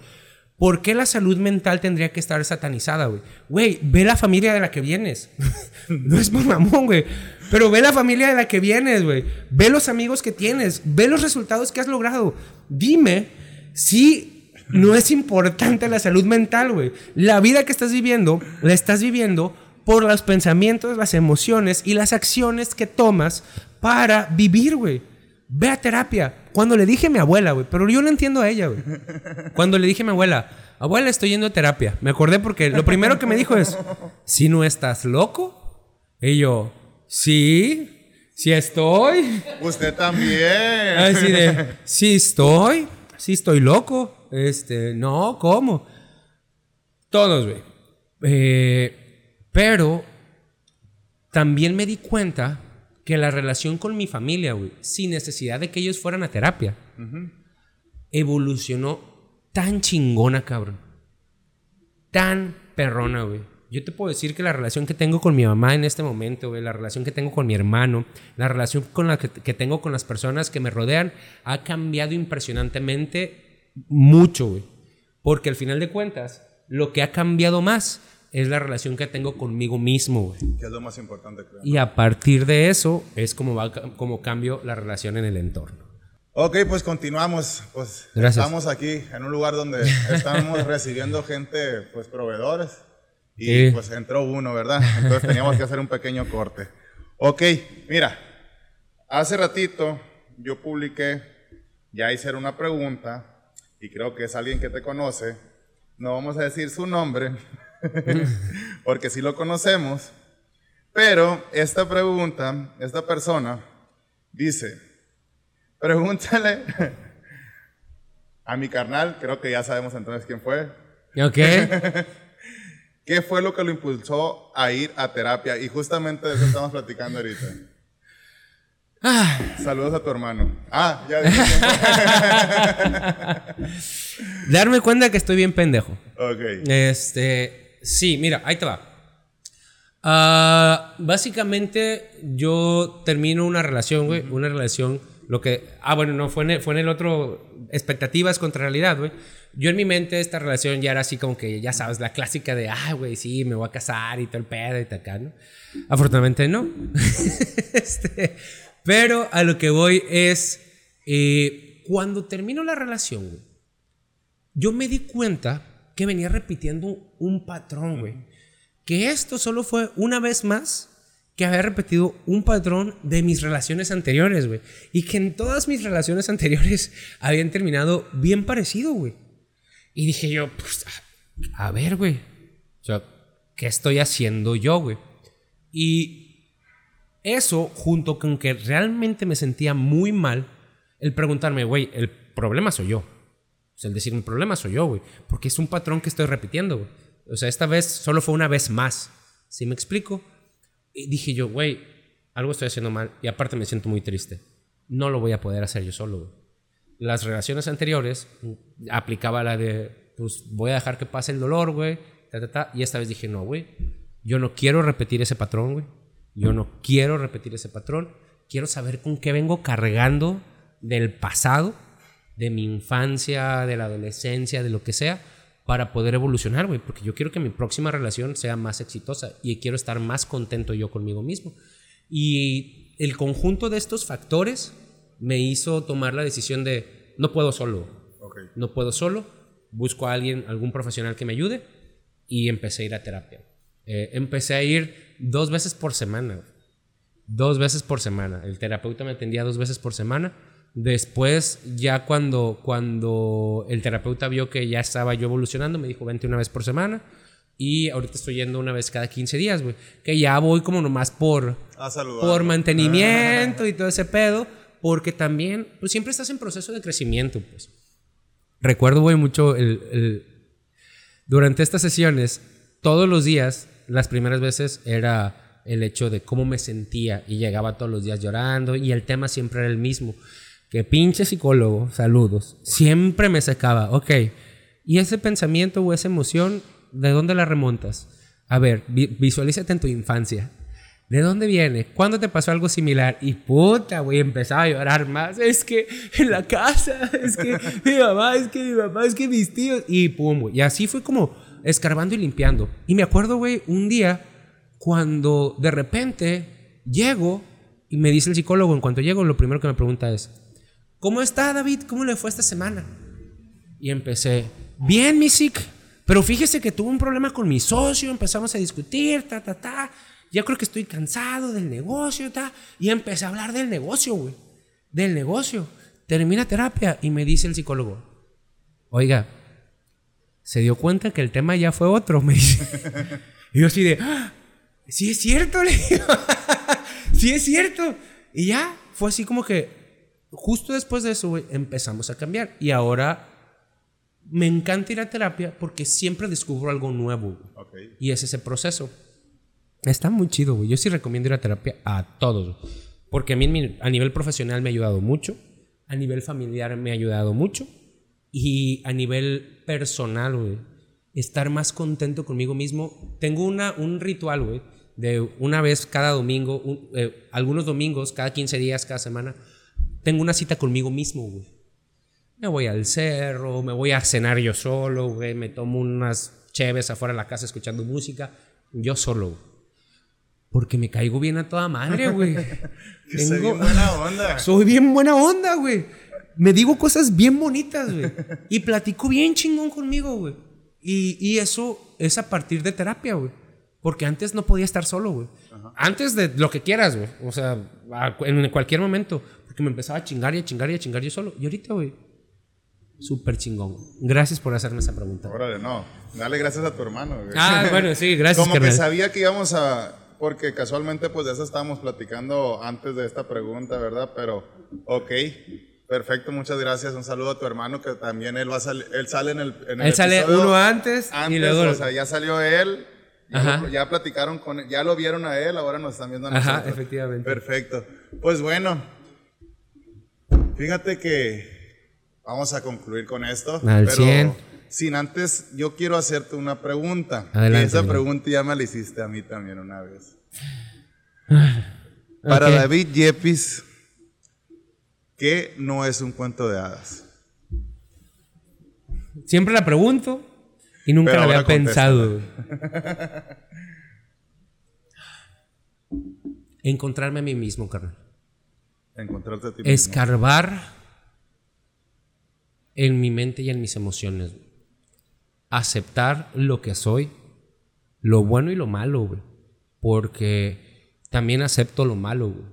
[SPEAKER 2] ¿Por qué la salud mental tendría que estar satanizada, güey? Güey, ve la familia de la que vienes. no es mamón, güey. Pero ve la familia de la que vienes, güey. Ve los amigos que tienes. Ve los resultados que has logrado. Dime si no es importante la salud mental, güey. La vida que estás viviendo, la estás viviendo por los pensamientos, las emociones y las acciones que tomas para vivir, güey. Ve a terapia. Cuando le dije a mi abuela, güey, pero yo no entiendo a ella, güey. Cuando le dije a mi abuela, abuela, estoy yendo a terapia. Me acordé porque lo primero que me dijo es, si no estás loco. Y yo, sí, sí estoy.
[SPEAKER 1] Usted también.
[SPEAKER 2] Así de, sí estoy, sí estoy loco. Este, no, ¿cómo? Todos, güey. Eh, pero también me di cuenta que la relación con mi familia, güey, sin necesidad de que ellos fueran a terapia, evolucionó tan chingona, cabrón. Tan perrona, güey. Yo te puedo decir que la relación que tengo con mi mamá en este momento, güey, la relación que tengo con mi hermano, la relación con la que, que tengo con las personas que me rodean, ha cambiado impresionantemente mucho, güey. Porque al final de cuentas, lo que ha cambiado más es la relación que tengo conmigo mismo, güey.
[SPEAKER 1] Que es lo más importante, creo.
[SPEAKER 2] Y a partir de eso es como, va, como cambio la relación en el entorno.
[SPEAKER 1] Ok, pues continuamos. Pues
[SPEAKER 2] Gracias.
[SPEAKER 1] estamos aquí en un lugar donde estamos recibiendo gente, pues proveedores. Y pues entró uno, ¿verdad? Entonces teníamos que hacer un pequeño corte. Ok, mira, hace ratito yo publiqué, ya hice una pregunta, y creo que es alguien que te conoce. No vamos a decir su nombre, porque sí lo conocemos. Pero esta pregunta, esta persona dice, pregúntale a mi carnal, creo que ya sabemos entonces quién fue,
[SPEAKER 2] ¿Ok?
[SPEAKER 1] ¿Qué fue lo que lo impulsó a ir a terapia? Y justamente de eso estamos platicando ahorita.
[SPEAKER 2] Ah,
[SPEAKER 1] Saludos a tu hermano. Ah, ya dije.
[SPEAKER 2] darme cuenta que estoy bien pendejo.
[SPEAKER 1] ok.
[SPEAKER 2] Este, sí, mira, ahí te va. Ah, básicamente yo termino una relación, güey, una relación, lo que, ah, bueno, no, fue en el, fue en el otro, expectativas contra realidad, güey. Yo en mi mente esta relación ya era así como que, ya sabes, la clásica de, ah, güey, sí, me voy a casar y todo el pedo y tal, acá, ¿no? Afortunadamente no. Este, pero a lo que voy es, eh, cuando termino la relación, güey, yo me di cuenta que venía repitiendo un patrón, güey. Que esto solo fue una vez más que había repetido un patrón de mis relaciones anteriores, güey. Y que en todas mis relaciones anteriores habían terminado bien parecido, güey. Y dije yo, pues, a, ver, güey. O sea, ¿qué estoy haciendo yo, güey? Y eso, junto con que realmente me sentía muy mal, el preguntarme, güey, el problema soy yo. O sea, el decir, mi problema soy yo, güey. Porque es un patrón que estoy repitiendo, güey. O sea, esta vez solo fue una vez más. ¿Sí me explico? Y dije yo, güey, algo estoy haciendo mal. Y aparte me siento muy triste. No lo voy a poder hacer yo solo, güey. Las relaciones anteriores mm, aplicaba la de, pues voy a dejar que pase el dolor, güey. ta, ta, ta. Y esta vez dije, no, güey. Yo no quiero repetir ese patrón, güey. Yo no quiero repetir ese patrón. Quiero saber con qué vengo cargando del pasado de mi infancia, de la adolescencia, de lo que sea, para poder evolucionar, güey. Porque yo quiero que mi próxima relación sea más exitosa y quiero estar más contento yo conmigo mismo. Y el conjunto de estos factores me hizo tomar la decisión de no puedo solo, no puedo solo, busco a alguien, algún profesional que me ayude y empecé a ir a terapia. Eh, empecé a ir dos veces por semana, dos veces por semana. El terapeuta me atendía dos veces por semana. Después, ya cuando, cuando el terapeuta vio que ya estaba yo evolucionando, me dijo, vente una vez por semana. Y ahorita estoy yendo una vez cada 15 días, güey. Que ya voy como nomás por,
[SPEAKER 1] A
[SPEAKER 2] por mantenimiento y todo ese pedo, porque también, pues siempre estás en proceso de crecimiento, pues. recuerdo, güey, mucho el, el- Durante estas sesiones, todos los días, las primeras veces era el hecho de cómo me sentía y llegaba todos los días llorando y el tema siempre era el mismo. Que pinche psicólogo, saludos, siempre me sacaba, ok, y ese pensamiento o esa emoción, ¿de dónde la remontas? A ver, vi- visualízate en tu infancia. ¿De dónde viene? ¿Cuándo te pasó algo similar? Y puta, güey, empezaba a llorar más. Es que en la casa, es que mi mamá, es que mi papá, es que mis tíos. Y pum, güey. Y así fue como escarbando y limpiando. Y me acuerdo, güey, un día cuando de repente llego y me dice el psicólogo, en cuanto llego, lo primero que me pregunta es, ¿cómo está David? ¿Cómo le fue esta semana? Y empecé, bien, mi psic, pero fíjese que tuve un problema con mi socio, empezamos a discutir, ta, ta, ta. Ya creo que estoy cansado del negocio, ta. Y empecé a hablar del negocio, güey. Del negocio. Termina terapia y me dice el psicólogo, oiga, se dio cuenta que el tema ya fue otro, me dice. Y yo así de, "Ah, sí es cierto, le digo. sí es cierto. Y ya, fue así como que, justo después de eso, güey, empezamos a cambiar. Y ahora me encanta ir a terapia porque siempre descubro algo nuevo. güey.
[SPEAKER 1] Ok.
[SPEAKER 2] Y es ese proceso. Está muy chido, güey. Yo sí recomiendo ir a terapia a todos. Porque a mí a nivel profesional me ha ayudado mucho. A nivel familiar me ha ayudado mucho. Y a nivel personal, güey. Estar más contento conmigo mismo. Tengo una, un ritual, güey. De una vez cada domingo. un- eh, algunos domingos, cada 15 días, cada semana. Tengo una cita conmigo mismo, güey. Me voy al cerro, me voy a cenar yo solo, güey. Me tomo unas cheves afuera de la casa escuchando música. Yo solo, güey. Porque me caigo bien a toda madre, güey.
[SPEAKER 1] Que se bien buena onda.
[SPEAKER 2] Soy bien buena onda, güey. Me digo cosas bien bonitas, güey. Y platico bien chingón conmigo, güey. Y, y eso es a partir de terapia, güey. Porque antes no podía estar solo, güey. Antes de lo que quieras, güey. O sea, a- en cualquier momento. Porque me empezaba a chingar y a chingar y a chingar yo solo. Y ahorita, güey. Súper chingón. Gracias por hacerme esa pregunta.
[SPEAKER 1] Órale, no. Dale gracias a tu hermano. güey.
[SPEAKER 2] Ah, bueno, sí, gracias,
[SPEAKER 1] Como que
[SPEAKER 2] carnal.
[SPEAKER 1] sabía que íbamos a. Porque casualmente, pues de eso estábamos platicando antes de esta pregunta, ¿verdad? Pero, ok. Perfecto, muchas gracias. Un saludo a tu hermano que también él va a salir. Él sale en el. en el
[SPEAKER 2] Él sale
[SPEAKER 1] episodio
[SPEAKER 2] uno antes,
[SPEAKER 1] Antes,
[SPEAKER 2] y luego.
[SPEAKER 1] o sea, ya salió él. Ya,
[SPEAKER 2] Ajá.
[SPEAKER 1] lo- ya platicaron con él. Ya lo vieron a él, ahora nos están viendo a
[SPEAKER 2] Ajá,
[SPEAKER 1] nosotros.
[SPEAKER 2] efectivamente.
[SPEAKER 1] Perfecto. Pues bueno. Fíjate que. Vamos a concluir con esto.
[SPEAKER 2] Al
[SPEAKER 1] pero
[SPEAKER 2] 100.
[SPEAKER 1] Sin antes, yo quiero hacerte una pregunta.
[SPEAKER 2] Adelante,
[SPEAKER 1] Y esa pregunta ya me la hiciste a mí también una vez. Para
[SPEAKER 2] Ok.
[SPEAKER 1] David Yepis, ¿qué no es un cuento de hadas?
[SPEAKER 2] Siempre la pregunto y nunca la había pensado. Encontrarme a mí mismo, carnal.
[SPEAKER 1] Encontrarte a ti mismo.
[SPEAKER 2] Escarbar en mi mente y en mis emociones. Aceptar lo que soy, lo bueno y lo malo, güey. Porque también acepto lo malo, güey.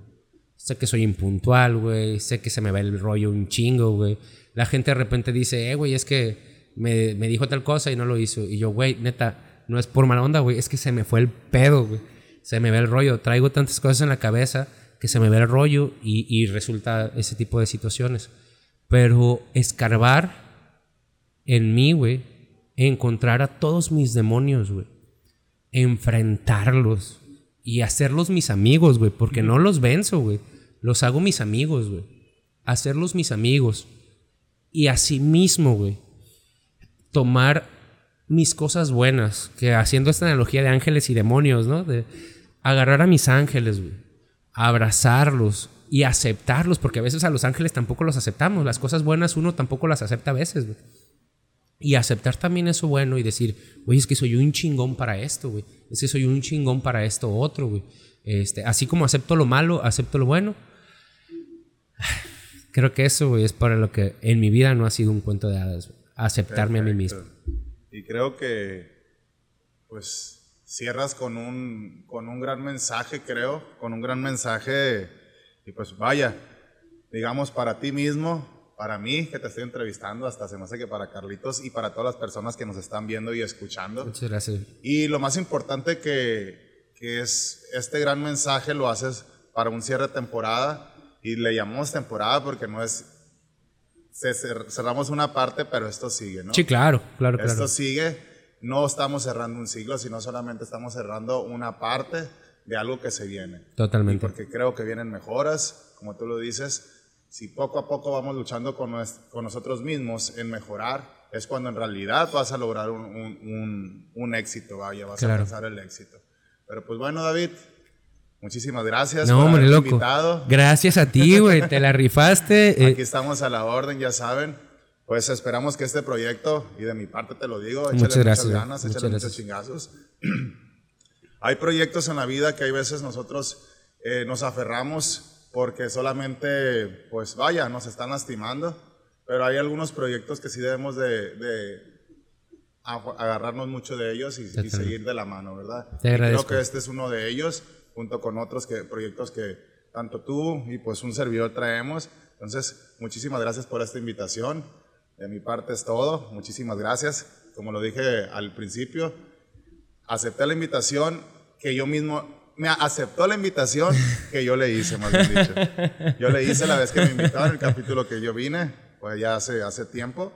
[SPEAKER 2] Sé que soy impuntual, güey. Sé que se me va el rollo un chingo, güey. La gente de repente dice, eh, güey, es que me, me dijo tal cosa y no lo hizo. Y yo, güey, neta, no es por mala onda, güey. Es que se me fue el pedo, güey. Se me ve el rollo. Traigo tantas cosas en la cabeza que se me ve el rollo y, y resulta ese tipo de situaciones. Pero escarbar en mí, güey, encontrar a todos mis demonios, güey, enfrentarlos y hacerlos mis amigos, güey, porque no los venzo, güey, los hago mis amigos, güey, hacerlos mis amigos y asimismo, güey, tomar mis cosas buenas, que haciendo esta analogía de ángeles y demonios, ¿no? De agarrar a mis ángeles, güey, abrazarlos y aceptarlos, porque a veces a los ángeles tampoco los aceptamos, las cosas buenas uno tampoco las acepta a veces, güey. Y aceptar también eso bueno y decir, güey, es que soy un chingón para esto, güey. Es que soy un chingón para esto otro, güey. Este, así como acepto lo malo, acepto lo bueno. Creo que eso, güey, es para lo que en mi vida no ha sido un cuento de hadas. güey. Aceptarme a mí mismo.
[SPEAKER 1] Y creo que, pues, cierras con un, con un gran mensaje, creo, con un gran mensaje, y pues vaya, digamos, para ti mismo, para mí, que te estoy entrevistando, hasta se me hace que para Carlitos y para todas las personas que nos están viendo y escuchando.
[SPEAKER 2] Muchas gracias.
[SPEAKER 1] Y lo más importante que, que es este gran mensaje lo haces para un cierre de temporada y le llamamos temporada porque no es se cer- cerramos una parte, pero esto sigue, ¿no?
[SPEAKER 2] Sí, claro, claro,
[SPEAKER 1] Esto
[SPEAKER 2] claro.
[SPEAKER 1] sigue, no estamos cerrando un siglo, sino solamente estamos cerrando una parte de algo que se viene.
[SPEAKER 2] Totalmente.
[SPEAKER 1] Porque creo que vienen mejoras, como tú lo dices. Si poco a poco vamos luchando con, nues- con nosotros mismos en mejorar, es cuando en realidad vas a lograr un, un- un- un éxito, vaya, vas
[SPEAKER 2] Claro.
[SPEAKER 1] a alcanzar el éxito. Pero pues bueno, David, muchísimas gracias
[SPEAKER 2] No,
[SPEAKER 1] por
[SPEAKER 2] hombre, loco.
[SPEAKER 1] invitado.
[SPEAKER 2] Gracias a ti, güey. Te la rifaste. eh,
[SPEAKER 1] Aquí estamos a la orden, ya saben. Pues esperamos que este proyecto, y de mi parte te lo digo, échale
[SPEAKER 2] Muchas gracias,
[SPEAKER 1] muchas ganas,
[SPEAKER 2] Muchas
[SPEAKER 1] échale muchos
[SPEAKER 2] gracias.
[SPEAKER 1] chingazos. hay proyectos en la vida que hay veces nosotros eh, nos aferramos porque solamente, pues vaya, nos están lastimando, pero hay algunos proyectos que sí debemos de, de agarrarnos mucho de ellos y, y seguir de la mano, ¿verdad?
[SPEAKER 2] Te
[SPEAKER 1] Y
[SPEAKER 2] agradezco.
[SPEAKER 1] creo que este es uno de ellos, junto con otros que, proyectos que tanto tú y pues un servidor traemos. Entonces, muchísimas gracias por esta invitación. De mi parte es todo. Muchísimas gracias. Como lo dije al principio, acepté la invitación que yo mismo me aceptó la invitación que yo le hice, más bien dicho. Yo le hice la vez que me invitaron, el capítulo que yo vine, pues ya hace, hace tiempo.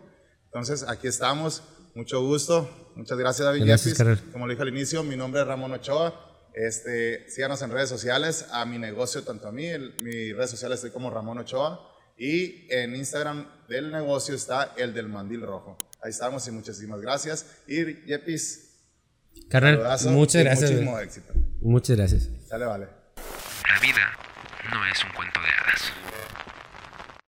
[SPEAKER 1] Entonces, aquí estamos. Mucho gusto. Muchas gracias, David
[SPEAKER 2] Gracias.
[SPEAKER 1] Como lo dije al inicio, mi nombre es Ramón Ochoa. Este, síganos en redes sociales, a mi negocio, tanto a mí, el- mi redes sociales estoy como Ramón Ochoa. Y en Instagram del negocio está el del mandil rojo. Ahí estamos y muchísimas gracias. Y Yepis,
[SPEAKER 2] carnal, muchas gracias.
[SPEAKER 1] Muchísimo éxito.
[SPEAKER 2] Muchas gracias.
[SPEAKER 1] Sale, vale.
[SPEAKER 3] La vida no es un cuento de hadas.